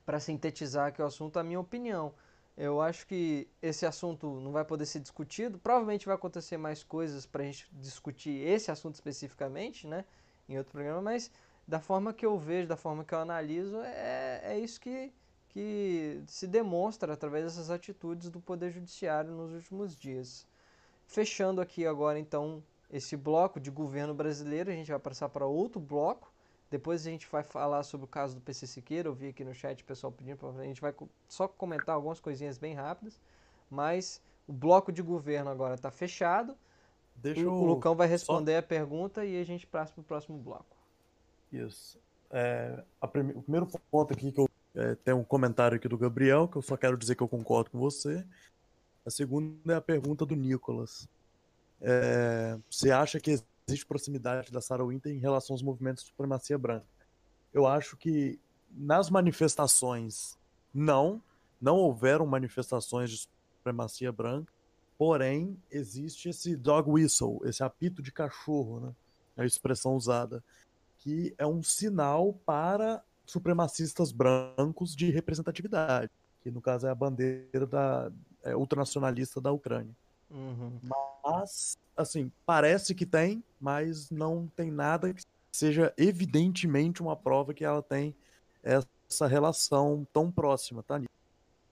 Para sintetizar aqui o assunto, a minha opinião. Eu acho que esse assunto não vai poder ser discutido. Provavelmente vai acontecer mais coisas para a gente discutir esse assunto especificamente, né? Em outro programa, mas da forma que eu vejo, da forma que eu analiso, é, é isso que, que se demonstra através dessas atitudes do Poder Judiciário nos últimos dias. Fechando aqui agora, então, esse bloco de governo brasileiro, a gente vai passar para outro bloco depois a gente vai falar sobre o caso do PC Siqueira. Eu vi aqui no chat o pessoal pedindo. A gente vai só comentar algumas coisinhas bem rápidas. Mas o bloco de governo agora está fechado. Deixa o, o Lucão vai responder só... a pergunta e a gente passa para o próximo bloco. Isso. É. O primeiro ponto aqui que eu é, tem um comentário aqui do Gabriel, que eu só quero dizer que eu concordo com você. A segunda é a pergunta do Nicolas. É, você acha que existe proximidade da Sarah Winter em relação aos movimentos de supremacia branca. Eu acho que nas manifestações não, não houveram manifestações de supremacia branca, porém existe esse dog whistle, esse apito de cachorro, né? É a expressão usada, que é um sinal para supremacistas brancos de representatividade, que no caso é a bandeira da é, ultranacionalista da Ucrânia. Uhum. Mas, assim, parece que tem, mas não tem nada que seja evidentemente uma prova que ela tem essa relação tão próxima, tá?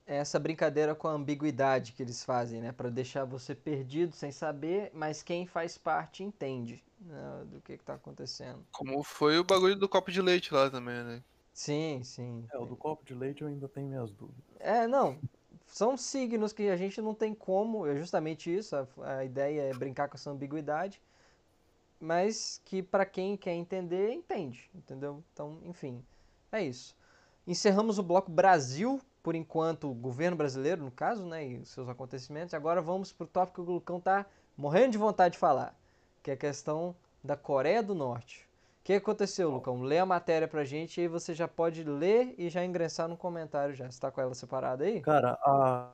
É essa brincadeira com a ambiguidade que eles fazem, né? Para deixar você perdido sem saber, mas quem faz parte entende né? do que, está acontecendo. Como foi o bagulho do copo de leite lá também, né? Sim, sim. É, o do copo de leite eu ainda tenho minhas dúvidas. É, não são signos que a gente não tem como, é justamente isso, a, a ideia é brincar com essa ambiguidade, mas que para quem quer entender, entende, entendeu? Então, enfim, é isso. Encerramos o bloco Brasil, por enquanto, governo brasileiro, no caso, né, e seus acontecimentos. Agora vamos para o tópico que o Lucão tá morrendo de vontade de falar, que é a questão da Coreia do Norte que aconteceu, Lucão? Lê a matéria pra gente e aí você já pode ler e já ingressar no comentário já. Você tá com ela separada aí? Cara, a,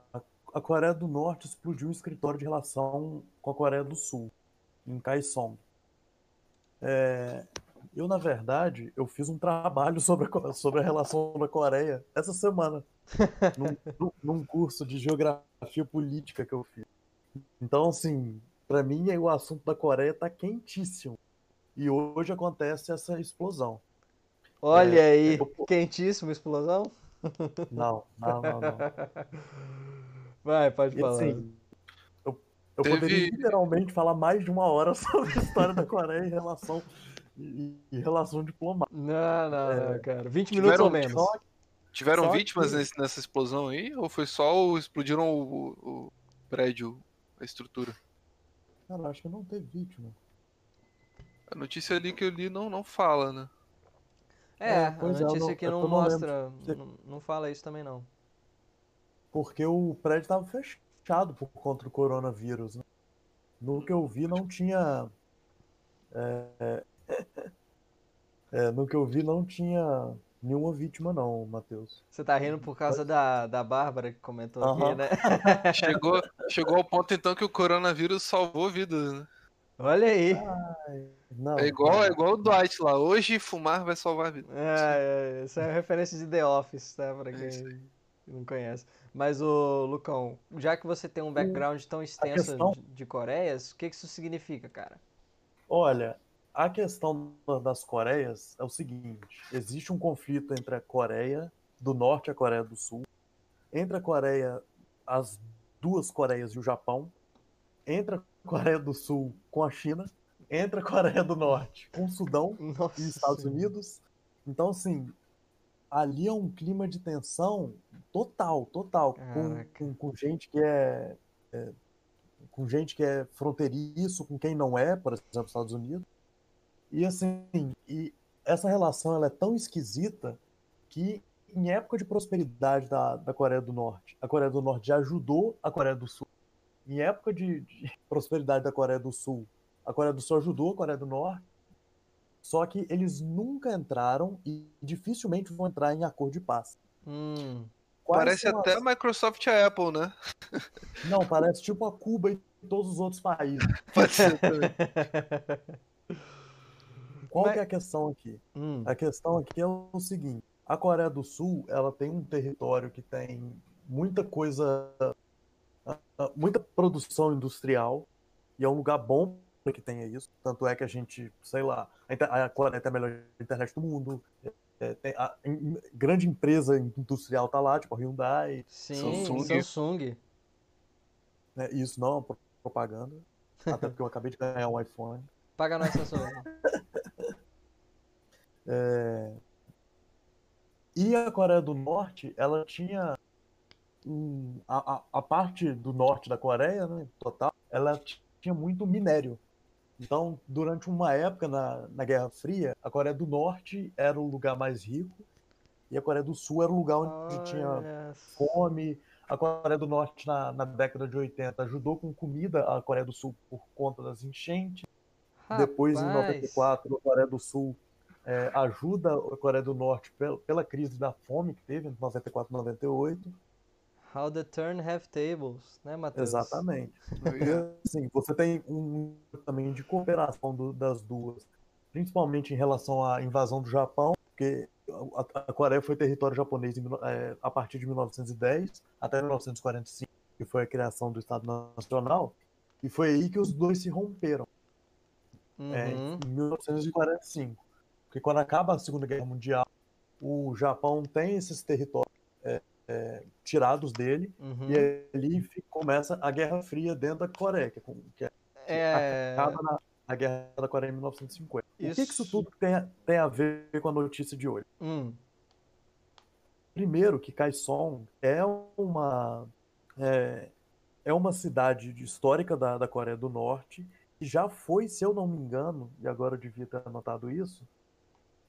a Coreia do Norte explodiu um escritório de relação com a Coreia do Sul, em Kaesong. É, eu, na verdade, eu fiz um trabalho sobre a, sobre a relação da Coreia essa semana, num, num curso de geografia política que eu fiz. Então, assim, para mim o assunto da Coreia tá quentíssimo. E hoje acontece essa explosão. Olha é, aí, eu... quentíssima explosão? Não, não, não, não. Vai, pode falar. Assim, eu, eu Teve... poderia literalmente falar mais de uma hora sobre a história da Coreia em relação, em, em relação diplomática. Não, não, é... não, cara. 20 Tiveram minutos ou menos. Só... Tiveram só vítimas que... nesse, nessa explosão aí? Ou foi só o, explodiram o, o prédio, a estrutura? Cara, acho que não teve vítima. A notícia ali que eu li não, não fala, né? É, é a é, notícia aqui não, não mostra, não, não, fala isso também não. Porque o prédio estava fechado por conta do coronavírus. Né? No que eu vi não tinha. É... é, no que eu vi não tinha nenhuma vítima não, Matheus. Você tá rindo por causa da, da Bárbara que comentou uhum. aqui, né? chegou, chegou ao ponto então que o coronavírus salvou vidas, né? Olha aí. Ai, não, é igual, é igual o Dwight lá. Hoje fumar vai salvar a vida. É, é, essa é uma referência de The Office, tá? Pra quem é não conhece. Mas o Lucão, já que você tem um background tão extenso questão... de, de Coreias, o que, que isso significa, cara? Olha, a questão das Coreias é o seguinte: existe um conflito entre a Coreia do Norte e a Coreia do Sul. Entre a Coreia as duas Coreias e o Japão, entre a Coreia do Sul com a China, entre a Coreia do Norte com o Sudão Nossa. e Estados Unidos. Então, assim, ali é um clima de tensão total, total, com, com, com gente que é, é- com gente que é fronteiriço, com quem não é, por exemplo, Estados Unidos. E assim, e essa relação ela é tão esquisita que em época de prosperidade da, da Coreia do Norte, a Coreia do Norte já ajudou a Coreia do Sul. Em época de, de prosperidade da Coreia do Sul, a Coreia do Sul ajudou a Coreia do Norte. Só que eles nunca entraram e dificilmente vão entrar em acordo de paz. Hum. Parece até as- a Microsoft e a Apple, né? Não, parece tipo a Cuba e todos os outros países. Pode ser também. Qual Mas- que é a questão aqui? Hum. A questão aqui é o seguinte: a Coreia do Sul ela tem um território que tem muita coisa, ah, muita produção industrial e é um lugar bom para que tenha isso. Tanto é que a gente, sei lá, a Coreia tem a melhor internet do mundo. é, a em- grande empresa industrial tá lá, tipo a Hyundai. Sim, Samsung. Samsung. E isso não é uma pro- propaganda, até porque eu acabei de ganhar um iPhone. Paga nós, Samsung. É, E a Coreia do Norte, ela tinha um- a, a, a parte do norte da Coreia, né, total, ela tinha muito minério. Então, durante uma época na, na Guerra Fria, a Coreia do Norte era o lugar mais rico e a Coreia do Sul era o lugar onde tinha Olha fome. A Coreia do Norte, na, na década de 80, ajudou com comida a Coreia do Sul por conta das enchentes. só. Depois, em Rapaz. 94, a Coreia do Sul é, ajuda a Coreia do Norte pela, pela crise da fome que teve entre 94 e 98. How the turn have tables, né, Matheus? Exatamente. E, assim, você tem um também de cooperação do- das duas, principalmente em relação à invasão do Japão, porque a, a Coreia foi território japonês em é, a partir de 1910 até 1945, que foi a criação do Estado Nacional, e foi aí que os dois se romperam. é, Uhum. em 1945. Porque quando acaba a Segunda Guerra Mundial, o Japão tem esses territórios é, é, tirados dele, Uhum. e ali começa a Guerra Fria dentro da Coreia, que, é que É, acaba na, na Guerra da Coreia em 1950. O que, que isso Isso. tudo tem, a- tem a ver com a notícia de hoje? hum, Primeiro, que Kaesong é uma, é, é uma cidade de- histórica da, da Coreia do Norte, que já foi, se eu não me engano, e agora eu devia ter anotado isso,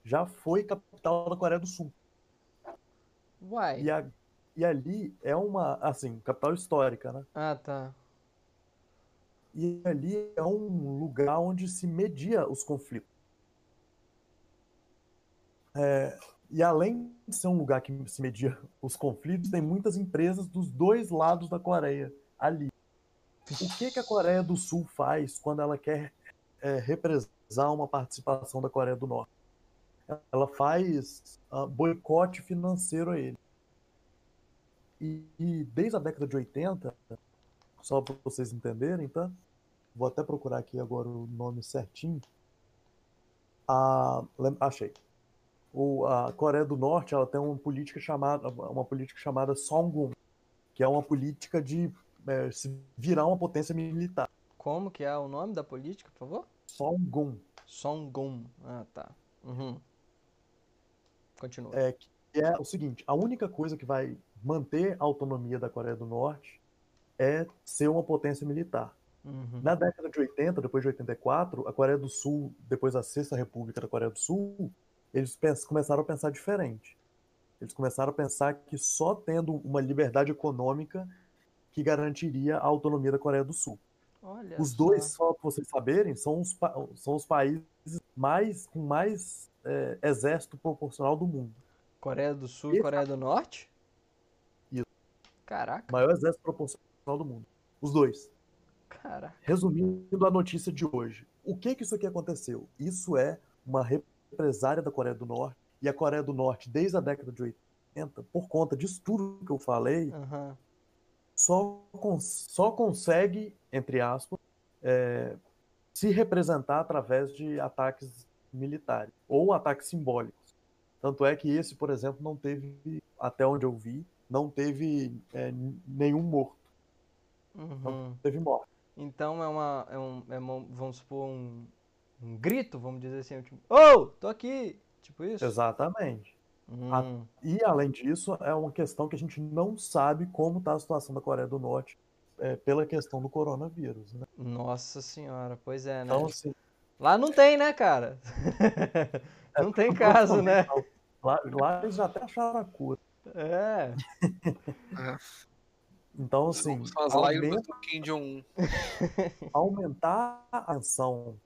já foi capital da Coreia do Sul. Uai. E, a- e ali é uma, assim, capital histórica, né? Ah, tá. E ali é um lugar onde se media os conflitos. É, e além de ser um lugar que se media os conflitos, tem muitas empresas dos dois lados da Coreia ali. O que, que a Coreia do Sul faz quando ela quer é, represar uma participação da Coreia do Norte? Ela faz ah, boicote financeiro a ele. E, e desde a década de 80, só para vocês entenderem, tá? Vou até procurar aqui agora o nome certinho. Lem- achei. O, a Coreia do Norte ela tem uma política chamada uma política chamada Songun, que é uma política de eh, se virar uma potência militar. Como que é o nome da política, por favor? Songun Songun. Ah, tá. Uhum. Continua. é que é o seguinte: a única coisa que vai manter a autonomia da Coreia do Norte é ser uma potência militar. Uhum. Na década de 80, depois de 84, a Coreia do Sul, depois da Sexta República da Coreia do Sul, eles começaram a pensar diferente. Eles começaram a pensar que só tendo uma liberdade econômica que garantiria a autonomia da Coreia do Sul. Olha Os só. dois, só para vocês saberem, são os, são os países mais, com mais é, exército proporcional do mundo. Coreia do Sul e Coreia do Norte? Isso. Caraca, Maior exército proporcional do mundo. Os dois. caraca. Resumindo a notícia de hoje, o que que isso aqui aconteceu? Isso é uma represária da Coreia do Norte, e a Coreia do Norte, desde a década de 80, por conta disso tudo que eu falei, Aham. só, cons- só consegue, entre aspas, é, se representar através de ataques militares ou ataques simbólicos. Tanto é que esse, por exemplo, não teve, até onde eu vi, não teve é, nenhum morto. Uhum. Não teve morte. Então é uma, é um, é uma- vamos supor, um, um grito, vamos dizer assim, tipo, oh, tô aqui, tipo isso? Exatamente. Hum, E, além disso, é uma questão que a gente não sabe como está a situação da Coreia do Norte é, pela questão do coronavírus, né? Nossa senhora, pois é, né? Então, assim, Lá não tem, né, cara? não tem caso, né? lá, lá eles até acharam a cura. É, Então, assim, aumenta- aumentar a ação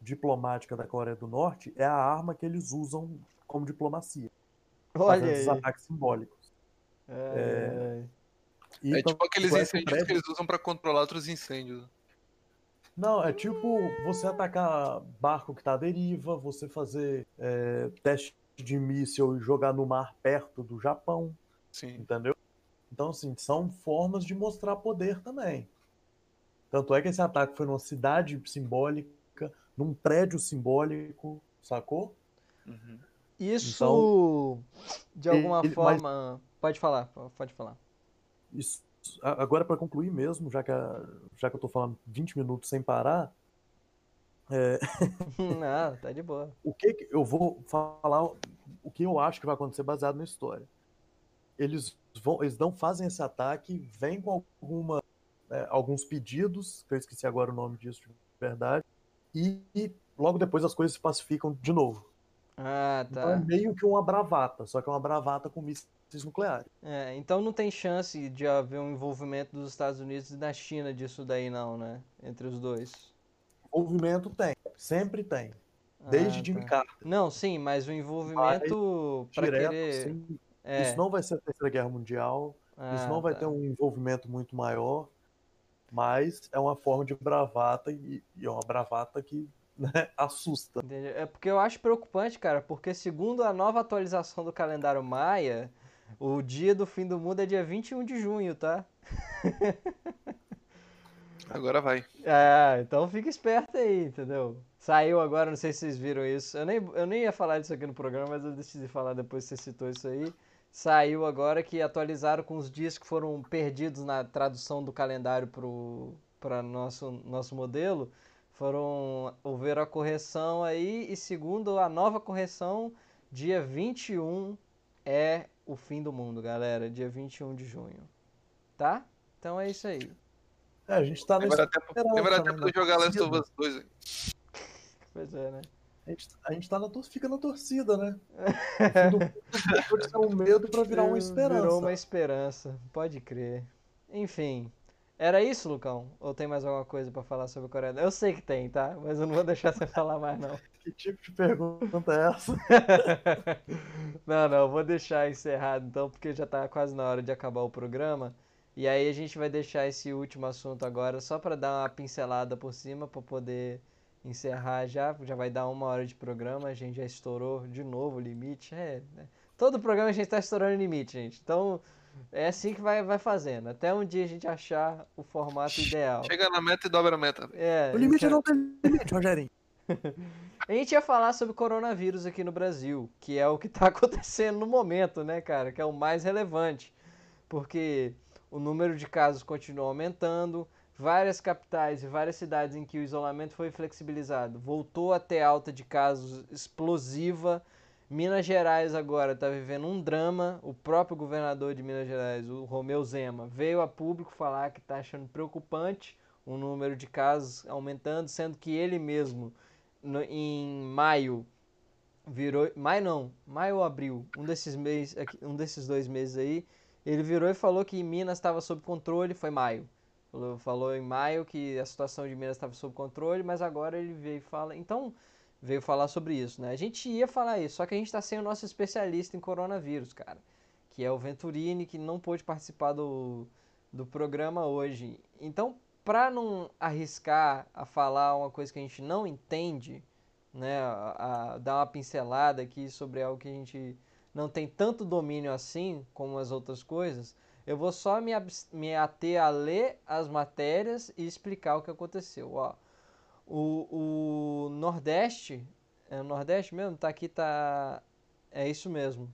diplomática da Coreia do Norte é a arma que eles usam como diplomacia, olha esses ataques simbólicos. É, E É tanto tipo aqueles é incêndios prédio- que eles usam pra controlar outros incêndios. Não, é tipo você atacar barco que tá à deriva, você fazer é, teste de míssil e jogar no mar perto do Japão, Sim. entendeu? Então, assim, são formas de mostrar poder também. Tanto é que esse ataque foi numa cidade simbólica, num prédio simbólico, sacou? Uhum. Isso, de alguma ele- mas- forma... Pode falar, pode falar. Isso, agora, para concluir mesmo, já que, a- já que eu tô falando 20 minutos sem parar, Não, tá de boa. o que que- eu vou falar o que eu acho que vai acontecer baseado na história. Eles vão, eles não fazem esse ataque, vêm com alguma, é, alguns pedidos, que eu esqueci agora o nome disso de verdade, e, e logo depois as coisas se pacificam de novo. Ah, Então é tá. meio que uma bravata, só que é uma bravata com mísseis nucleares. É, então não tem chance de haver um envolvimento dos Estados Unidos e da China disso daí não, né? Entre os dois. Envolvimento tem, sempre tem, desde Ah, Jimmy tá. Carter. Não, sim, mas o envolvimento direto, querer... assim, É. Isso não vai ser a Terceira Guerra Mundial, isso Ah, não vai tá. ter um envolvimento muito maior, mas é uma forma de bravata e, e é uma bravata que né, assusta. Entendi. É porque eu acho preocupante, cara, porque segundo a nova atualização do calendário maia, o dia do fim do mundo é dia 21 de junho, tá? Agora vai. É, então fica esperto aí, entendeu? Saiu agora, não sei se vocês viram isso. Eu nem, eu nem ia falar disso aqui no programa, mas eu decidi falar depois que você citou isso aí. Saiu agora que atualizaram com os dias que foram perdidos na tradução do calendário para nosso, nosso modelo. Foram. Houveram a correção aí, e segundo a nova correção, dia 21 é o fim do mundo, galera. Dia 21 de junho. Tá? Então é isso aí. É, a gente tá na Agora até, até né, jogar Last of. Us 2. aí. Pois é, né? A gente, a gente tá na fica na torcida, né? O fim do mundo deixou de ser um medo pra virar uma esperança. Virou uma esperança, pode crer. Enfim, era isso, Lucão? Ou tem mais alguma coisa pra falar sobre a Coreia? Eu sei que tem, tá? Mas eu não vou deixar você falar mais, não. Que tipo de pergunta é essa? Não, não, vou deixar encerrado então, porque já tá quase na hora de acabar o programa. E aí a gente vai deixar esse último assunto agora só pra dar uma pincelada por cima, pra poder encerrar já. Já vai dar uma hora de programa, a gente já estourou de novo o limite. É, né? Todo programa a gente tá estourando o limite, gente. Então é assim que vai, vai fazendo, até um dia a gente achar o formato ideal. Chega na meta e dobra a meta. É, O limite então- não tem limite, Rogerinho. a gente ia falar sobre coronavírus aqui no Brasil, que é o que está acontecendo no momento, né, cara? Que é o mais relevante. Porque o número de casos continua aumentando, várias capitais e várias cidades em que o isolamento foi flexibilizado voltou a ter alta de casos explosiva. Minas Gerais agora está vivendo um drama. O próprio governador de Minas Gerais, o Romeu Zema, veio a público falar que está achando preocupante o número de casos aumentando, sendo que ele mesmo no- em maio virou, maio não, maio ou abril, um desses meses, um desses dois meses aí, ele virou e falou que Minas estava sob controle, foi maio. Falou, falou em maio que a situação de Minas estava sob controle, mas agora ele veio e fala, então veio falar sobre isso, né? A gente ia falar isso, só que a gente está sem o nosso especialista em coronavírus, cara, que é o Venturini, que não pôde participar do, do programa hoje. Então, para não arriscar a falar uma coisa que a gente não entende, né, a, a dar uma pincelada aqui sobre algo que a gente não tem tanto domínio assim como as outras coisas, eu vou só me, me ater a ler as matérias e explicar o que aconteceu. Ó, o, o Nordeste, é o Nordeste mesmo? Tá aqui, tá. É isso mesmo.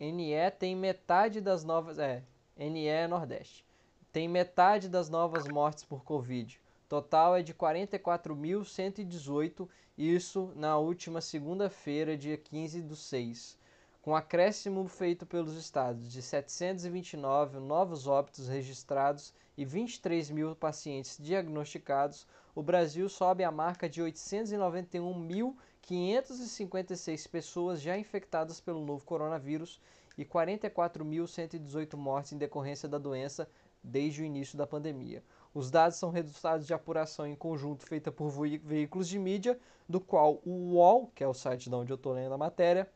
NE tem metade das novas. É, NE é Nordeste. Tem metade das novas mortes por Covid. Total é de 44.118, isso na última segunda-feira, dia 15 do 6. Com acréscimo feito pelos estados de 729 novos óbitos registrados e 23 mil pacientes diagnosticados, o Brasil sobe a marca de 891.556 pessoas já infectadas pelo novo coronavírus e 44.118 mortes em decorrência da doença desde o início da pandemia. Os dados são resultados de apuração em conjunto feita por veículos de mídia, do qual o UOL, que é o site de onde eu estou lendo a matéria,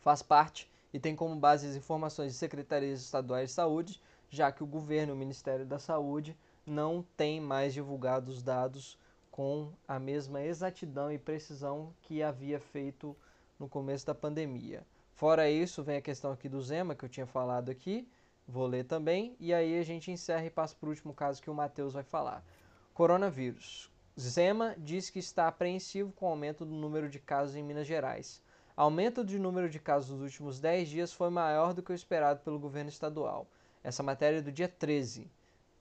faz parte e tem como base as informações de secretarias estaduais de saúde, já que o governo e o Ministério da Saúde não tem mais divulgado os dados com a mesma exatidão e precisão que havia feito no começo da pandemia. Fora isso, vem a questão aqui do Zema, que eu tinha falado aqui, vou ler também, e aí a gente encerra e passa para o último caso que o Matheus vai falar. Coronavírus. Zema diz que está apreensivo com o aumento do número de casos em Minas Gerais. Aumento de número de casos nos últimos 10 dias foi maior do que o esperado pelo governo estadual. Essa matéria é do dia 13.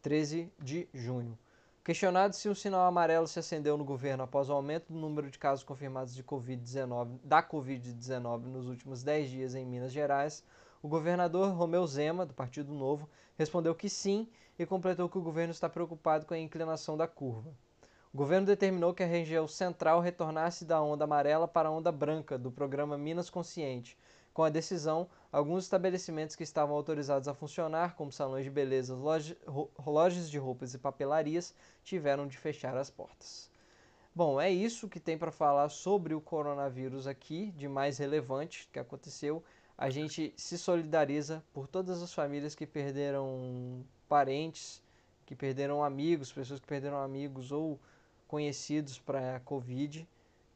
13 de junho. Questionado se o sinal amarelo se acendeu no governo após o aumento do número de casos confirmados de COVID-19 da Covid-19 nos últimos 10 dias em Minas Gerais, o governador Romeu Zema, do Partido Novo, respondeu que sim e completou que o governo está preocupado com a inclinação da curva. O governo determinou que a região central retornasse da onda amarela para a onda branca do programa Minas Consciente, com a decisão, alguns estabelecimentos que estavam autorizados a funcionar, como salões de beleza, loja, lojas de roupas e papelarias, tiveram de fechar as portas. Bom, é isso que tem para falar sobre o coronavírus aqui, de mais relevante que aconteceu. A gente se solidariza por todas as famílias que perderam parentes, que perderam amigos, pessoas que perderam amigos ou conhecidos para a Covid.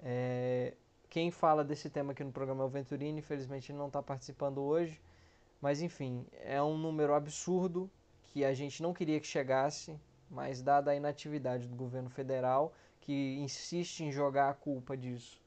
É, quem fala desse tema aqui no programa é o Venturini, infelizmente não está participando hoje. Mas enfim, é um número absurdo que a gente não queria que chegasse, mas dada a inatividade do governo federal, que insiste em jogar a culpa disso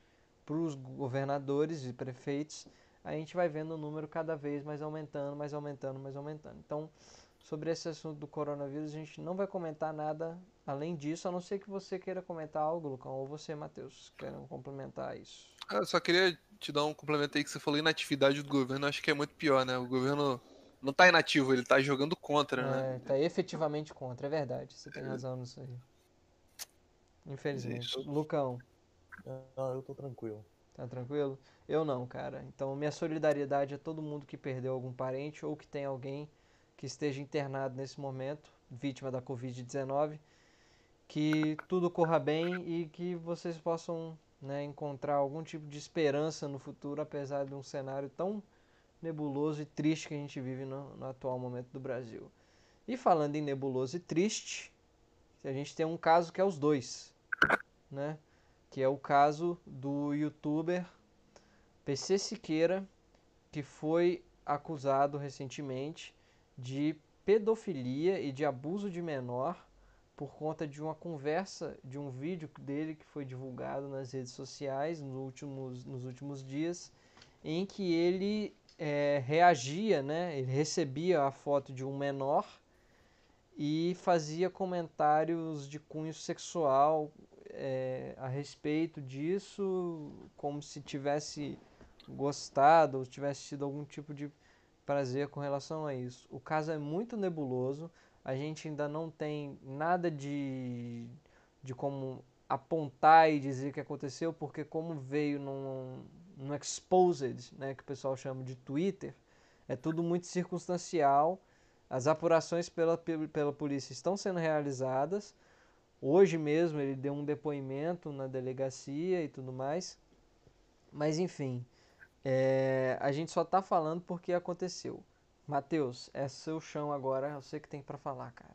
para os governadores e prefeitos, a gente vai vendo o número cada vez mais aumentando, mais aumentando, mais aumentando. Então, sobre esse assunto do coronavírus, a gente não vai comentar nada além disso, a não ser que você queira comentar algo, Lucão, ou você, Matheus, queiram complementar isso. Eu só queria te dar um complemento aí que você falou inatividade do governo, acho que é muito pior, né? O governo não tá inativo, ele tá jogando contra, né? é, né? Tá efetivamente contra, é verdade. Você tem razão nisso aí. Infelizmente. Isso. Lucão. Não, eu tô tranquilo. Tá tranquilo? Eu não, cara. Então, minha solidariedade a todo mundo que perdeu algum parente ou que tem alguém que esteja internado nesse momento, vítima da Covid-19. Que tudo corra bem e que vocês possam né, encontrar algum tipo de esperança no futuro, apesar de um cenário tão nebuloso e triste que a gente vive no, no atual momento do Brasil. E falando em nebuloso e triste, a gente tem um caso que é os dois, né? Que é o caso do youtuber PC Siqueira, que foi acusado recentemente de pedofilia e de abuso de menor por conta de uma conversa, de um vídeo dele que foi divulgado nas redes sociais nos últimos, nos últimos dias, em que ele é, reagia, né? ele recebia a foto de um menor e fazia comentários de cunho sexual é, a respeito disso, como se tivesse gostado ou tivesse tido algum tipo de prazer com relação a isso. O caso é muito nebuloso a gente ainda não tem nada de, de como apontar e dizer que aconteceu, porque como veio num, num exposed, né, que o pessoal chama de Twitter, é tudo muito circunstancial. As apurações pela, pela polícia estão sendo realizadas. Hoje mesmo ele deu um depoimento na delegacia e tudo mais. Mas enfim, é, a gente só está falando porque aconteceu. Matheus, é seu chão agora, eu sei que tem para falar, cara.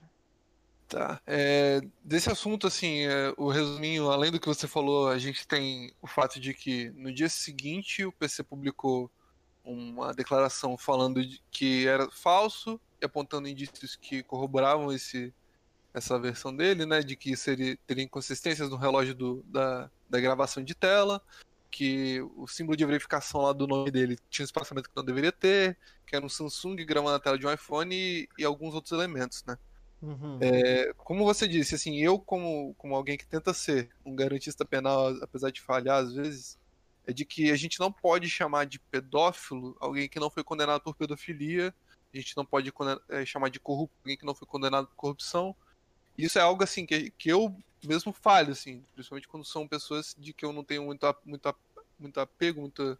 Tá. É, desse assunto, assim, é, o resuminho, além do que você falou, a gente tem o fato de que no dia seguinte o PC publicou uma declaração falando de que era falso e apontando indícios que corroboravam esse, essa versão dele, né, de que seria, teria inconsistências no relógio do, da, da gravação de tela. que o símbolo de verificação lá do nome dele tinha um espaçamento que não deveria ter, que era um Samsung gravando na tela de um iPhone e, e alguns outros elementos, né? Uhum. É, como você disse, assim, eu como, como alguém que tenta ser um garantista penal, apesar de falhar às vezes, é de que a gente não pode chamar de pedófilo alguém que não foi condenado por pedofilia, a gente não pode é, chamar de corrupto alguém que não foi condenado por corrupção. Isso é algo assim que, que eu mesmo falho, assim, principalmente quando são pessoas de que eu não tenho muito, muito, muito apego, muito,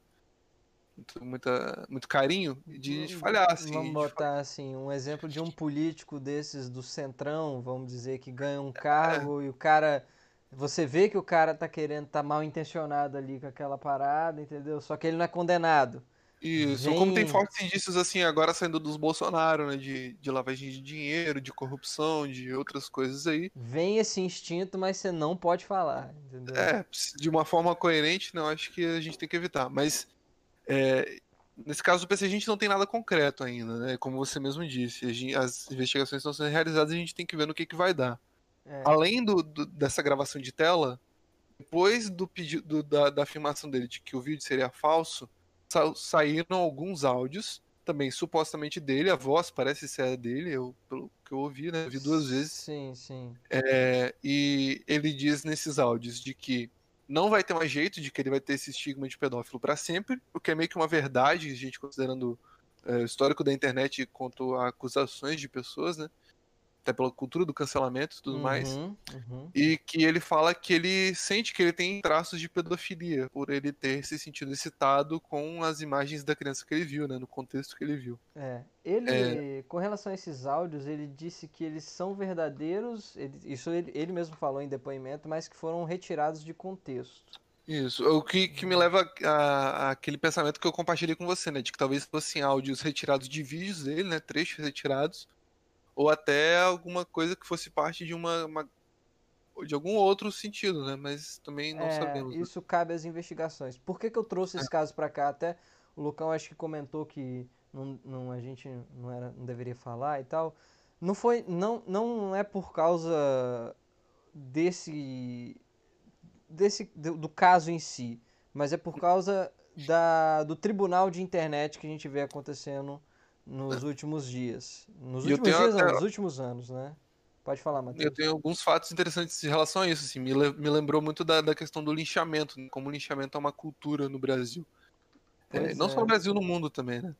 muito, muita, muito carinho de, de falhar, assim. Vamos botar assim, um exemplo de um político desses do centrão, vamos dizer, que ganha um cargo é. e o cara. Você vê que o cara tá querendo, tá mal intencionado ali com aquela parada, entendeu? Só que ele não é condenado. Isso, como tem fortes indícios assim agora saindo dos Bolsonaro, né? De, de lavagem de dinheiro, de corrupção, de outras coisas aí. Vem esse instinto, mas você não pode falar, entendeu? É, de uma forma coerente, não, acho que a gente tem que evitar. Mas é, nesse caso do PC a gente não tem nada concreto ainda, né? Como você mesmo disse, gente, as investigações estão sendo realizadas e a gente tem que ver no que, que vai dar. É. Além do, do, dessa gravação de tela, depois do pedido da, da afirmação dele de que o vídeo seria falso sa saíram alguns áudios, também supostamente dele, a voz parece ser a dele, eu, pelo que eu ouvi, né? Eu vi duas vezes. Sim, sim. É, e ele diz nesses áudios de que não vai ter mais jeito, de que ele vai ter esse estigma de pedófilo para sempre, o que é meio que uma verdade, a gente considerando é, o histórico da internet quanto a acusações de pessoas, né? Até pela cultura do cancelamento e tudo uhum, mais. Uhum. E que ele fala que ele sente que ele tem traços de pedofilia, por ele ter se sentido excitado com as imagens da criança que ele viu, né? No contexto que ele viu. É. Ele, é... com relação a esses áudios, ele disse que eles são verdadeiros, ele, isso ele, ele mesmo falou em depoimento, mas que foram retirados de contexto. Isso, o que, que me leva a, a, aquele pensamento que eu compartilhei com você, né? De que talvez fossem áudios retirados de vídeos dele, né? Trechos retirados, ou até alguma coisa que fosse parte de uma, uma de algum outro sentido, né? Mas também não é, sabemos. Isso né? cabe às investigações. Por que, que eu trouxe esse é. caso para cá? Até o Lucão acho que comentou que não, não, a gente não, era, não deveria falar e tal. Não foi, não, não é por causa desse, desse do, do caso em si, mas é por causa da, do tribunal de internet que a gente vê acontecendo nos últimos dias. Nos últimos dias, não, nos últimos anos, né? Pode falar, Matheus. Eu tenho alguns fatos interessantes em relação a isso. Assim, me, me lembrou muito da, da questão do linchamento, né? como o linchamento é uma cultura no Brasil. É, não é. só no Brasil, no mundo também, né?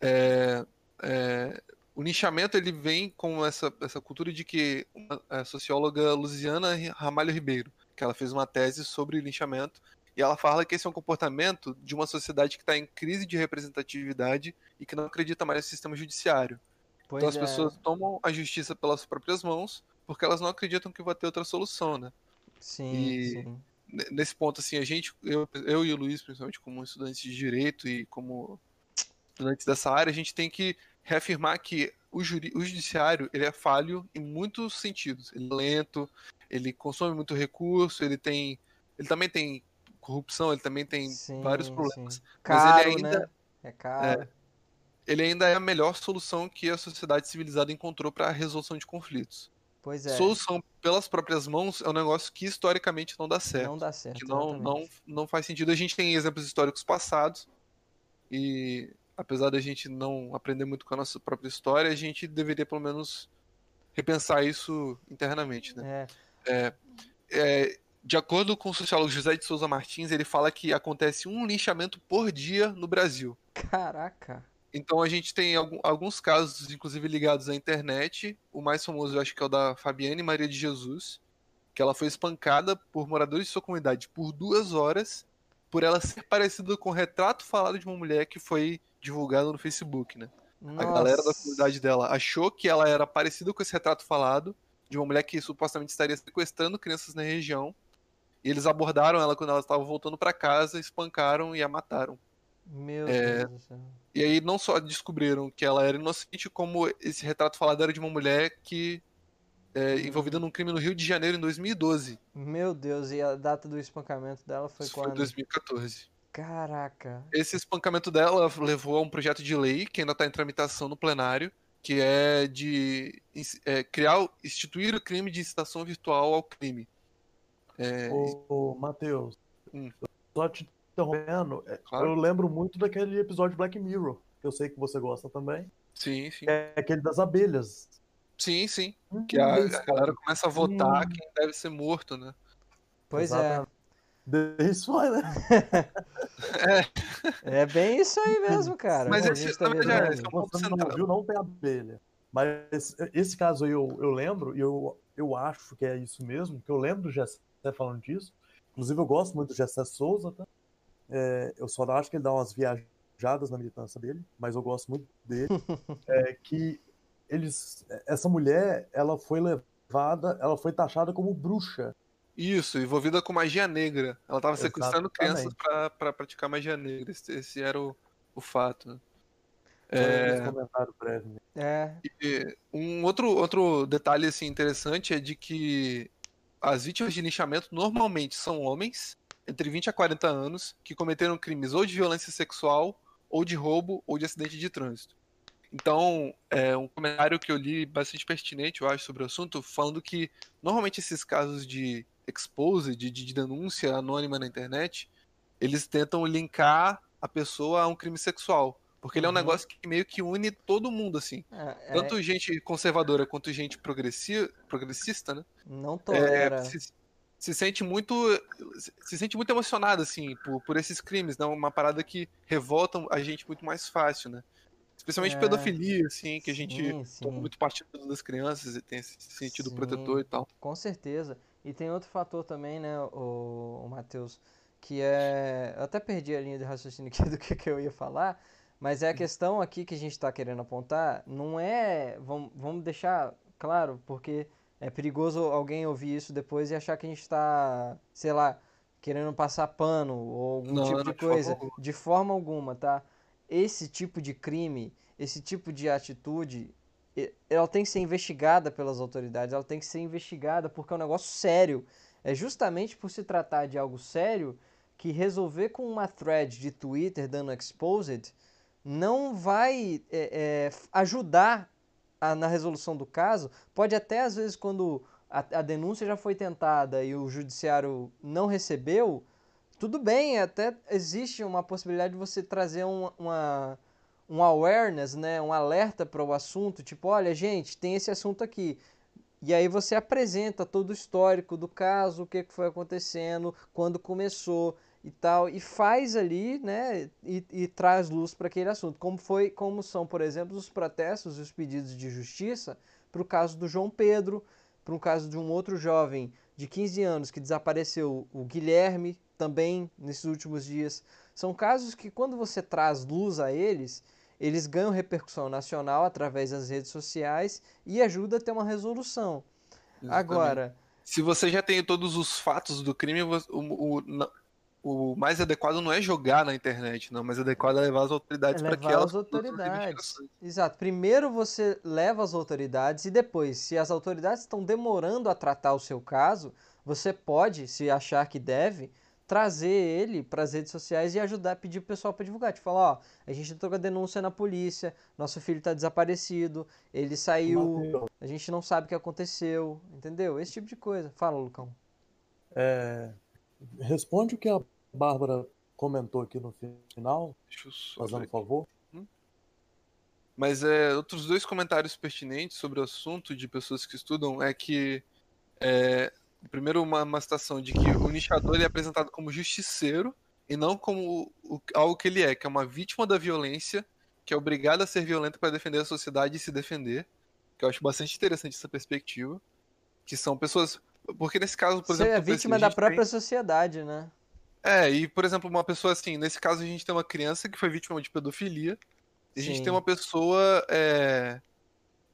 É, é, o linchamento ele vem com essa, essa cultura de que a socióloga Luciana Ramalho Ribeiro, que ela fez uma tese sobre linchamento, e ela fala que esse é um comportamento de uma sociedade que está em crise de representatividade e que não acredita mais no sistema judiciário. Pois então as é. pessoas tomam a justiça pelas próprias mãos porque elas não acreditam que vai ter outra solução, né? Sim, e sim. nesse ponto, assim, a gente, eu, eu e o Luiz, principalmente como estudantes de direito e como estudantes dessa área, a gente tem que reafirmar que o, juri, o judiciário ele é falho em muitos sentidos. Ele é lento, ele consome muito recurso, ele tem, ele também tem corrupção, ele também tem sim, vários problemas. Sim. Caro, mas ele ainda né? é caro. É, ele ainda é a melhor solução que a sociedade civilizada encontrou para a resolução de conflitos. Pois é. Solução pelas próprias mãos é um negócio que historicamente não dá certo. Não dá certo. Que não, não, não faz sentido. A gente tem exemplos históricos passados e apesar da gente não aprender muito com a nossa própria história, a gente deveria pelo menos repensar isso internamente, né? É. É, é, de acordo com o sociólogo José de Souza Martins, ele fala que acontece um linchamento por dia no Brasil. Caraca! Então a gente tem alguns casos, inclusive ligados à internet. O mais famoso eu acho que é o da Fabiane Maria de Jesus, que ela foi espancada por moradores de sua comunidade por duas horas, por ela ser parecida com o retrato falado de uma mulher que foi divulgado no Facebook, né? Nossa. A galera da comunidade dela achou que ela era parecida com esse retrato falado de uma mulher que supostamente estaria sequestrando crianças na região e eles abordaram ela quando ela estava voltando para casa, espancaram e a mataram. Meu é, Deus do céu. E aí não só descobriram que ela era inocente, como esse retrato falado era de uma mulher que é, envolvida num crime no Rio de Janeiro em 2012. Meu Deus, e a data do espancamento dela foi Isso quando? Foi 2014. Caraca. Esse espancamento dela levou a um projeto de lei que ainda está em tramitação no plenário, que é de é, criar, instituir o crime de incitação virtual ao crime. É... Ô, ô Matheus, hum. só te interrompendo, é, Claro. eu lembro muito daquele episódio de Black Mirror, que eu sei que você gosta também, Sim, sim. que é aquele das abelhas. Sim, sim. Hum, Que a, a galera começa a votar Hum. quem deve ser morto, né? Pois Exatamente. Dei spoiler. é. É bem isso aí mesmo, cara. Mas esse- tá vivendo. esse é um ponto Você não viu, não tem abelha. Mas esse caso aí eu, eu lembro, e eu, eu acho que é isso mesmo, que eu lembro do Gessé falando disso. Inclusive, eu gosto muito do Gessé Souza, tá? É, eu só acho que ele dá umas viajadas na militância dele, mas eu gosto muito dele. é que eles, essa mulher, ela foi levada, ela foi taxada como bruxa. Isso, envolvida com magia negra. Ela tava sequestrando crianças pra praticar magia negra. Esse, esse era o, o fato, né? É, né? É, e um outro, outro detalhe assim, interessante é de que as vítimas de linchamento normalmente são homens entre 20 a 40 anos que cometeram crimes ou de violência sexual, ou de roubo, ou de acidente de trânsito. Então, é um comentário que eu li bastante pertinente, eu acho, sobre o assunto, falando que normalmente esses casos de expose, de, de denúncia anônima na internet, eles tentam linkar a pessoa a um crime sexual. Porque ele é um Uhum. negócio que meio que une todo mundo, assim. é, é, Tanto gente conservadora quanto gente progressi progressista, né? não É, tolera. se, se sente muito se sente muito emocionado assim por, por esses crimes, né? Uma parada que revolta a gente muito mais fácil, né? Especialmente É. pedofilia, assim, que a gente Sim, sim. toma muito partido das crianças e tem esse sentido Sim. protetor e tal. Com certeza. E tem outro fator também, né, o, o Matheus, que é. Eu até perdi a linha de raciocínio aqui do que, que eu ia falar, mas é a questão aqui que a gente está querendo apontar, não é. Vamos, vamos deixar claro, porque é perigoso alguém ouvir isso depois e achar que a gente está, sei lá, querendo passar pano ou algum Não, tipo de forma coisa. De forma alguma, tá? Esse tipo de crime, esse tipo de atitude ela tem que ser investigada pelas autoridades, ela tem que ser investigada porque é um negócio sério. É justamente por se tratar de algo sério que resolver com uma thread de Twitter dando exposed não vai é, é, ajudar a- na resolução do caso. Pode até, às vezes, quando a, a denúncia já foi tentada e o judiciário não recebeu, tudo bem, até existe uma possibilidade de você trazer um, uma, um awareness, né, um alerta para o assunto, tipo, olha, gente, tem esse assunto aqui. E aí você apresenta todo o histórico do caso, o que foi acontecendo, quando começou e tal, e faz ali, né, e, e traz luz para aquele assunto. Como foi, como são, por exemplo, os protestos e os pedidos de justiça para o caso do João Pedro, para um caso de um outro jovem de 15 anos que desapareceu, o Guilherme, também nesses últimos dias. São casos que, quando você traz luz a eles, eles ganham repercussão nacional através das redes sociais e ajuda a ter uma resolução. Exatamente. Agora, Se você já tem todos os fatos do crime, o, o, na- o mais adequado não é jogar na internet, não, mas adequado é levar as autoridades É para que levar elas as autoridades. Exato. Primeiro você leva as autoridades e depois, se as autoridades estão demorando a tratar o seu caso, você pode, se achar que deve, trazer ele para as redes sociais e ajudar, pedir pro pessoal para divulgar. Tipo, falar, ó, a gente entrou com a denúncia na polícia, nosso filho está desaparecido, ele saiu, Mateus, a gente não sabe o que aconteceu, entendeu? Esse tipo de coisa. Fala, Lucão. é, responde o que a Bárbara comentou aqui no final, fazendo um favor. Mas é, outros dois comentários pertinentes sobre o assunto de pessoas que estudam é que é, primeiro uma, uma citação de que o nichador ele é apresentado como justiceiro e não como o- algo que ele é, que é uma vítima da violência, que é obrigada a ser violenta para defender a sociedade e se defender, que eu acho bastante interessante essa perspectiva, que são pessoas, porque nesse caso, por Você exemplo, é eu pensei, vítima da gente tem- própria sociedade, né? É, e por exemplo, uma pessoa assim, nesse caso a gente tem uma criança que foi vítima de pedofilia, e a gente Sim. tem uma pessoa é,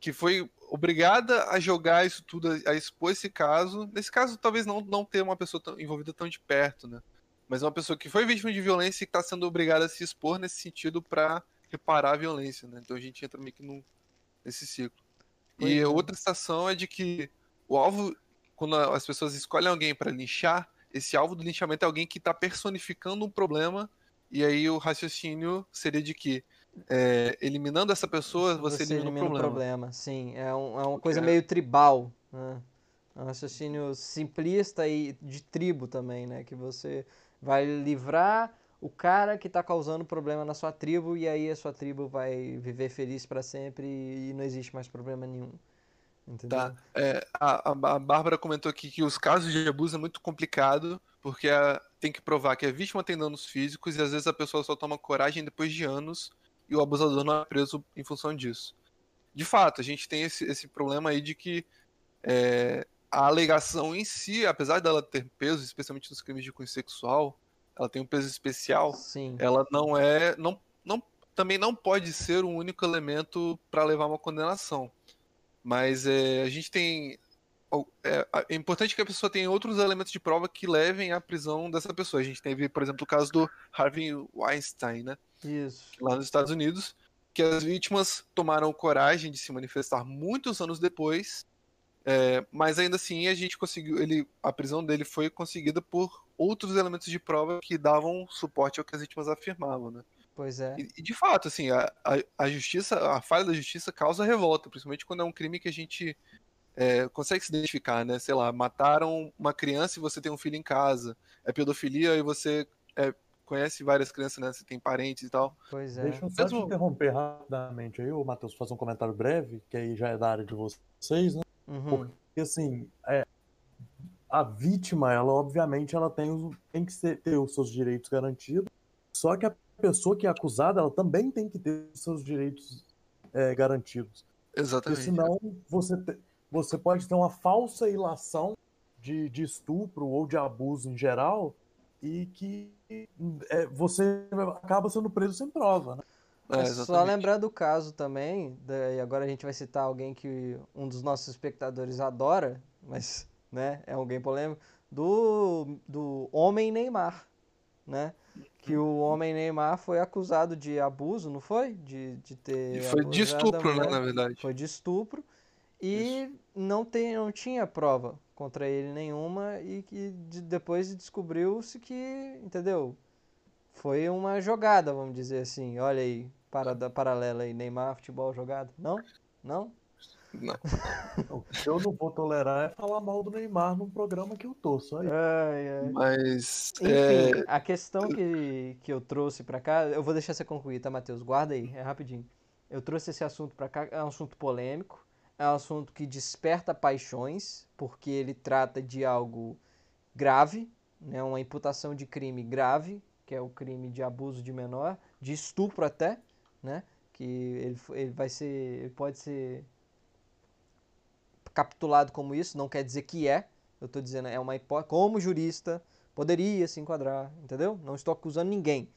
que foi obrigada a jogar isso tudo, a, expor esse caso. Nesse caso, talvez não, não ter uma pessoa tão- envolvida tão de perto, né? Mas uma pessoa que foi vítima de violência e que está sendo obrigada a se expor nesse sentido para reparar a violência, né? Então a gente entra meio que nesse ciclo. E é. outra citação é de que o alvo, quando as pessoas escolhem alguém para linchar, esse alvo do linchamento é alguém que está personificando um problema, e aí o raciocínio seria de que é, eliminando essa pessoa, você, elimina, o problema. Sim, é, um- é uma coisa é- meio tribal, né? É um raciocínio simplista e de tribo também, né? Que você vai livrar o cara que tá causando problema na sua tribo e aí a sua tribo vai viver feliz para sempre e não existe mais problema nenhum. Entendeu? Tá. É, a, a Bárbara comentou aqui que os casos de abuso é muito complicado, porque a, tem que provar que a vítima tem danos físicos e às vezes a pessoa só toma coragem depois de anos e o abusador não é preso em função disso. De fato, a gente tem esse, esse problema aí de que é, a alegação em si, apesar dela ter peso, especialmente nos crimes de cunho sexual, ela tem um peso especial. Sim. Ela não é, não, não, também não pode ser o único elemento para levar uma condenação. Mas é, a gente tem. É, é, importante que a pessoa tenha outros elementos de prova que levem à prisão dessa pessoa. A gente teve, por exemplo, o caso do Harvey Weinstein, né? Isso. Lá nos Estados Unidos, que as vítimas tomaram coragem de se manifestar muitos anos depois, é, mas ainda assim a gente conseguiu. Ele, a prisão dele foi conseguida por outros elementos de prova que davam suporte ao que as vítimas afirmavam, né? Pois é. E, e de fato, assim, a, a, a, justiça, a falha da justiça causa revolta, principalmente quando é um crime que a gente é, consegue se identificar, né? Sei lá, mataram uma criança e você tem um filho em casa. É pedofilia e você é, conhece várias crianças, né? Você tem parentes e tal. Pois é. Deixa eu só Mesmo... te interromper rapidamente aí, o Matheus, fazer um comentário breve, que aí já é da área de vocês, né? Uhum. Porque, assim, é, a vítima, ela obviamente ela tem, tem que ser, ter os seus direitos garantidos, só que a pessoa que é acusada, ela também tem que ter seus direitos é, garantidos. Exatamente. Porque senão você, te, você pode ter uma falsa ilação de, de estupro ou de abuso em geral e que é, você acaba sendo preso sem prova, né? É, só lembrar do caso também, e agora a gente vai citar alguém que um dos nossos espectadores adora, mas né, é alguém polêmico, do, do homem Neymar, né? Que o homem Neymar foi acusado de abuso, não foi? De, de ter. Foi de estupro, né, na verdade. Foi de estupro. E não, tem, não tinha prova contra ele nenhuma e que depois descobriu-se que, entendeu? Foi uma jogada, vamos dizer assim. Olha aí, parada, paralela aí, Neymar, futebol jogado. Não? Não? Não. O que eu não vou tolerar é falar mal do Neymar num programa que eu tô, só aí. Ai, ai. Mas. Enfim, é... a questão que, que eu trouxe pra cá, eu vou deixar você concluir, tá, Matheus? Guarda aí, é rapidinho. Eu trouxe esse assunto pra cá, é um assunto polêmico, é um assunto que desperta paixões, porque ele trata de algo grave, né, uma imputação de crime grave, que é o crime de abuso de menor, de estupro até, né? Que ele, ele vai ser. Ele pode ser capitulado como isso, não quer dizer que é. Eu estou dizendo, é uma hipótese. Como jurista, poderia se enquadrar, entendeu? Não estou acusando ninguém.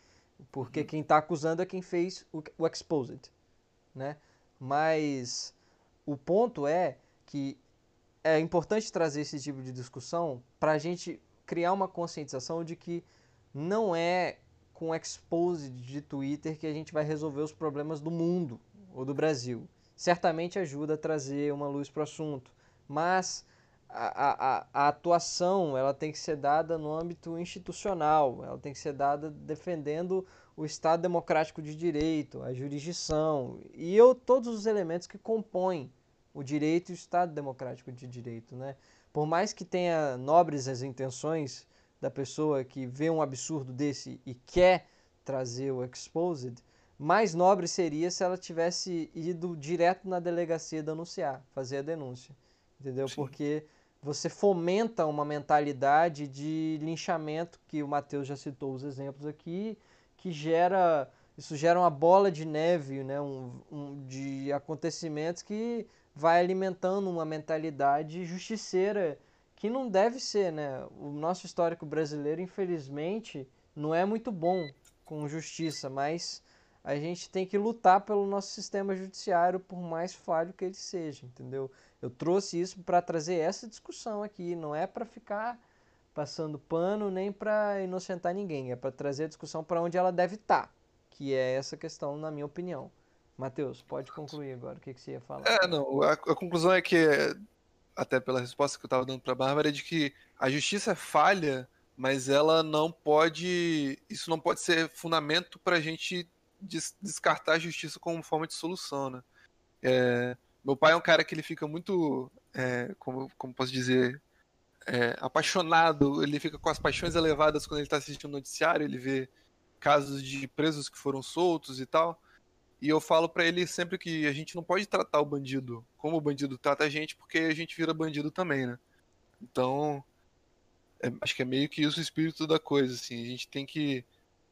Porque uhum. quem está acusando é quem fez o, o exposed, né? Mas o ponto é que é importante trazer esse tipo de discussão para a gente criar uma conscientização de que não é com o exposed de Twitter que a gente vai resolver os problemas do mundo ou do Brasil certamente ajuda a trazer uma luz para o assunto, mas a, a, a, atuação ela tem que ser dada no âmbito institucional, ela tem que ser dada defendendo o Estado democrático de direito, a jurisdição e eu, todos os elementos que compõem o direito e o Estado democrático de direito. Né? Por mais que tenha nobres as intenções da pessoa que vê um absurdo desse e quer trazer o exposed, mais nobre seria se ela tivesse ido direto na delegacia denunciar, fazer a denúncia. Entendeu? Sim. Porque você fomenta uma mentalidade de linchamento, que o Matheus já citou os exemplos aqui, que gera. Isso gera uma bola de neve, né? um, um de acontecimentos que vai alimentando uma mentalidade justiceira que não deve ser, né? O nosso histórico brasileiro, infelizmente, não é muito bom com justiça, mas a gente tem que lutar pelo nosso sistema judiciário, por mais falho que ele seja, entendeu? Eu trouxe isso para trazer essa discussão aqui, não é para ficar passando pano nem para inocentar ninguém, é para trazer a discussão para onde ela deve estar, tá, que é essa questão, na minha opinião. Matheus, pode concluir agora, o que, que você ia falar? É, não, a, a conclusão é que, até pela resposta que eu estava dando para a Bárbara, é de que a justiça é falha, mas ela não pode, isso não pode ser fundamento para a gente des descartar a justiça como forma de solução, né? É, meu pai é um cara que ele fica muito, é, como, como posso dizer, é, apaixonado, ele fica com as paixões elevadas quando ele está assistindo o noticiário, ele vê casos de presos que foram soltos e tal. E eu falo para ele sempre que a gente não pode tratar o bandido como o bandido trata a gente, porque a gente vira bandido também, né? Então, é, acho que é meio que isso o espírito da coisa, assim. A gente tem que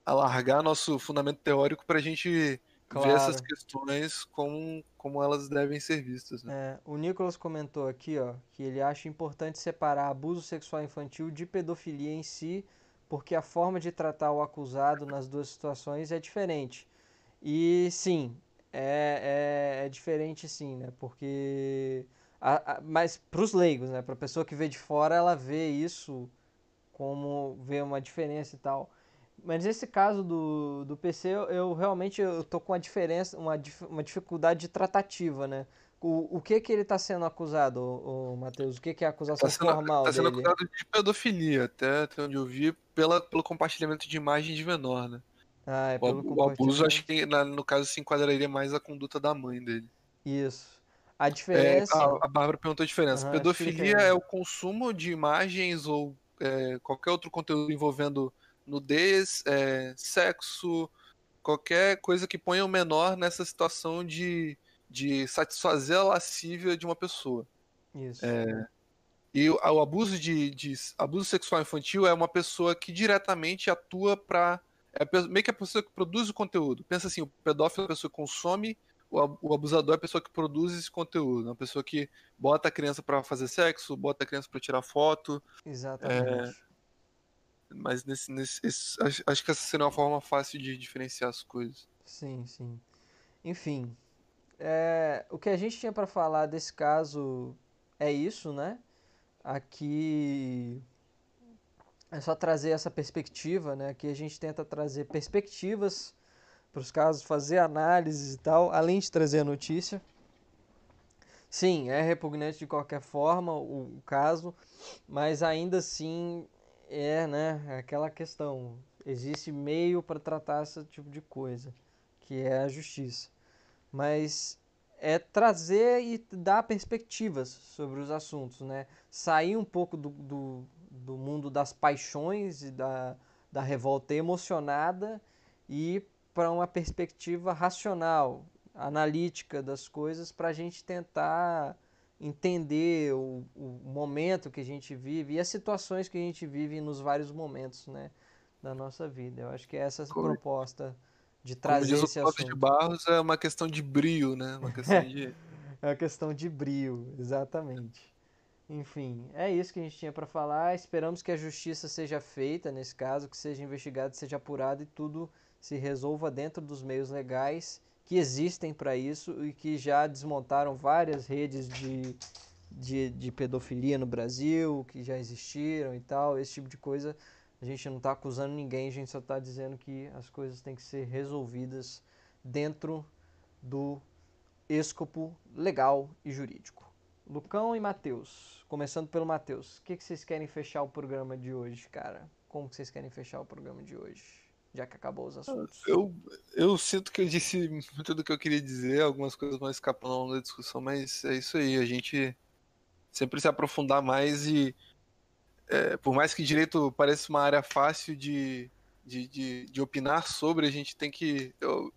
alargar nosso fundamento teórico pra gente Claro. ver essas questões como, como elas devem ser vistas, né? É, o Nicolas comentou aqui, ó, que ele acha importante separar abuso sexual infantil de pedofilia em si, porque a forma de tratar o acusado nas duas situações é diferente. E sim, é, é, é diferente sim, né? Porque. a- a- mas pros leigos, né? Pra pessoa que vê de fora, ela vê isso como vê uma diferença e tal. Mas nesse caso do, do PC, eu, eu realmente eu tô com uma diferença, uma, uma dificuldade de tratativa, né? O, o que que ele tá sendo acusado, o, Matheus? O que que é a acusação Tá sendo, formal tá sendo dele? acusado de pedofilia, até, até onde eu vi, pela, pelo compartilhamento de imagem de menor, né? Ah, é O, pelo o abuso, acho que na- no caso se enquadraria mais a conduta da mãe dele. Isso. A É, diferença... a, a Bárbara perguntou a diferença. Aham, Pedofilia é o consumo de imagens ou é, qualquer outro conteúdo envolvendo nudez, é, sexo, qualquer coisa que ponha o menor nessa situação de, de satisfazer a lascívia de uma pessoa. Isso. É, E o, o abuso de, de abuso sexual infantil é uma pessoa que diretamente atua para é meio que a pessoa que produz o conteúdo. Pensa assim, o pedófilo é a pessoa que consome, o, o abusador é a pessoa que produz esse conteúdo, uma pessoa que bota a criança para fazer sexo, bota a criança para tirar foto, Exatamente. Mas nesse, nesse esse- acho, acho que essa seria uma forma fácil de diferenciar as coisas. Sim, sim. Enfim, é, o que a gente tinha para falar desse caso é isso, né? Aqui é só trazer essa perspectiva, né? Aqui a gente tenta trazer perspectivas para os casos, fazer análises e tal, além de trazer a notícia. Sim, é repugnante de qualquer forma o, o caso, mas ainda assim é, né? é Aquela questão. Existe meio para tratar esse tipo de coisa que é a justiça. Mas é trazer e dar perspectivas sobre os assuntos, né? Sair um pouco do, do, do mundo das paixões e da, da revolta emocionada e para uma perspectiva racional, analítica das coisas, para a gente tentar entender o, o momento que a gente vive e as situações que a gente vive nos vários momentos, né, da nossa vida. Eu acho que é essa Como- proposta de Como trazer diz o esse Clóvis de assunto. Barros, é uma questão de brio, né? Uma questão de. É uma questão de brio, exatamente. Enfim, é isso que a gente tinha para falar. Esperamos que a justiça seja feita nesse caso, que seja investigado, seja apurado e tudo se resolva dentro dos meios legais que existem para isso e que já desmontaram várias redes de, de, de pedofilia no Brasil, que já existiram e tal, esse tipo de coisa. A gente não está acusando ninguém, a gente só está dizendo que as coisas têm que ser resolvidas dentro do escopo legal e jurídico. Lucão e Matheus. Começando pelo Matheus. O que, que vocês querem fechar o programa de hoje, cara? Como que vocês querem fechar o programa de hoje? Já que acabou os assuntos. Eu, eu sinto que eu disse muito do que eu queria dizer, algumas coisas vão escapando longo da discussão, mas é isso aí, a gente sempre se aprofundar mais e é, por mais que direito pareça uma área fácil de, de, de, de opinar sobre, a gente tem que. Eu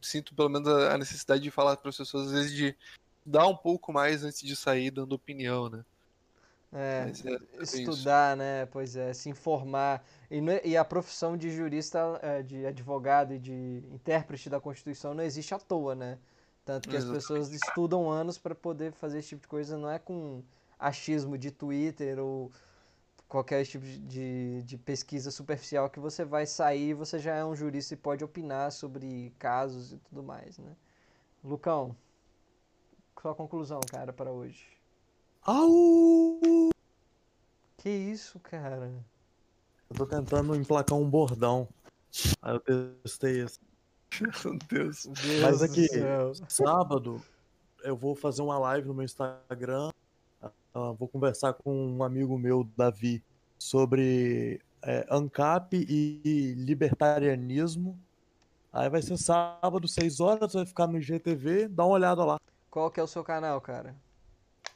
sinto pelo menos a a necessidade de falar para as pessoas, às vezes, de dar um pouco mais antes de sair dando opinião, né? É, é- é isso. estudar, né? Pois é, se informar. E, é- e a profissão de jurista, é, de advogado e de intérprete da Constituição não existe à toa, né? Tanto que as Exatamente. pessoas estudam anos para poder fazer esse tipo de coisa, não é com achismo de Twitter ou qualquer tipo de, de, de pesquisa superficial que você vai sair e você já é um jurista e pode opinar sobre casos e tudo mais, né? Lucão, sua conclusão, cara, para hoje. Au! Que isso, cara? Eu tô tentando emplacar um bordão. Aí eu testei esse. Meu Deus. Deus Mas aqui- céu. Sábado eu vou fazer uma live no meu Instagram. ah, vou conversar com um amigo meu, Davi, sobre é, ANCAP e libertarianismo. Aí vai ser sábado, 6 horas, vai ficar no IGTV, dá uma olhada lá. Qual que é o seu canal, cara?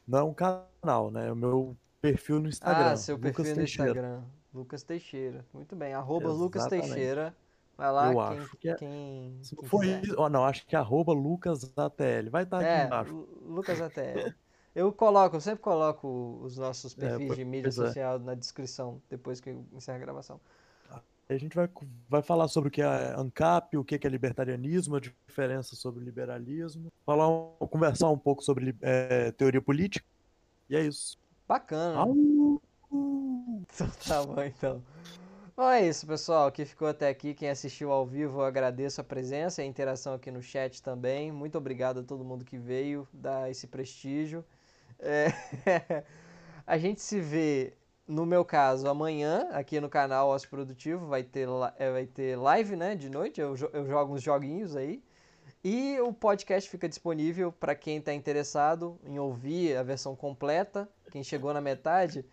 Não é um canal, né? É o meu perfil no Instagram. ah, seu Lucas perfil no Teixeira. Instagram. Lucas Teixeira. Muito bem. Arroba Lucas. Teixeira. Vai lá, Eu quem, acho que é- quem, Se quem quiser. isso, ó, não, acho que é arroba LucasATL. Vai estar aqui É, embaixo. Lu- Lucas ATL. Eu coloco, eu sempre coloco os nossos perfis pois- de mídia é. social na descrição, depois que eu encerrar a gravação. A gente vai, vai falar sobre o que é ANCAP, o que é libertarianismo, a diferença sobre liberalismo, falar conversar um pouco sobre eh, teoria política. E é isso. Bacana. Au! Então tá bom, então. Bom, é isso, pessoal. Quem ficou até aqui, quem assistiu ao vivo, eu agradeço a presença e a interação aqui no chat também. Muito obrigado a todo mundo que veio dar esse prestígio. É, A gente se vê, no meu caso, amanhã, aqui no canal Ócio Produtivo. Vai ter, é, vai ter live, né, de noite. Eu, eu jogo uns joguinhos aí. E o podcast fica disponível para quem está interessado em ouvir a versão completa. Quem chegou na metade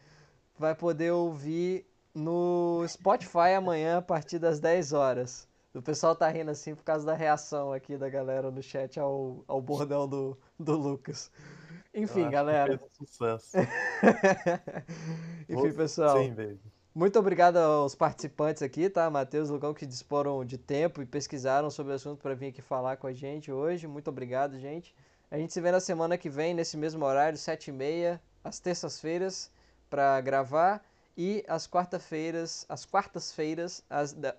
vai poder ouvir no Spotify amanhã a partir das 10 horas. O pessoal tá rindo assim por causa da reação aqui da galera no chat ao, ao bordão do, do Lucas. Enfim, galera. sucesso. Enfim, pessoal. Sim. Muito obrigado aos participantes aqui, tá? Matheus, Lucão, que disporam de tempo e pesquisaram sobre o assunto para vir aqui falar com a gente hoje. Muito obrigado, gente. A gente se vê na semana que vem, nesse mesmo horário, 7h30, às terças-feiras, para gravar. E às quarta-feiras, às quartas-feiras,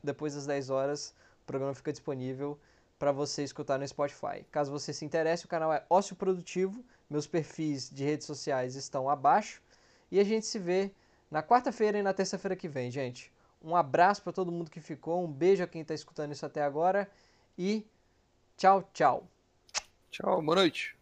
depois das 10 horas, o programa fica disponível para você escutar no Spotify. Caso você se interesse, o canal é Ócio Produtivo. Meus perfis de redes sociais estão abaixo. E a gente se vê na quarta-feira e na terça-feira que vem, gente. Um abraço para todo mundo que ficou, um beijo a quem está escutando isso até agora e tchau, tchau. Tchau, boa noite.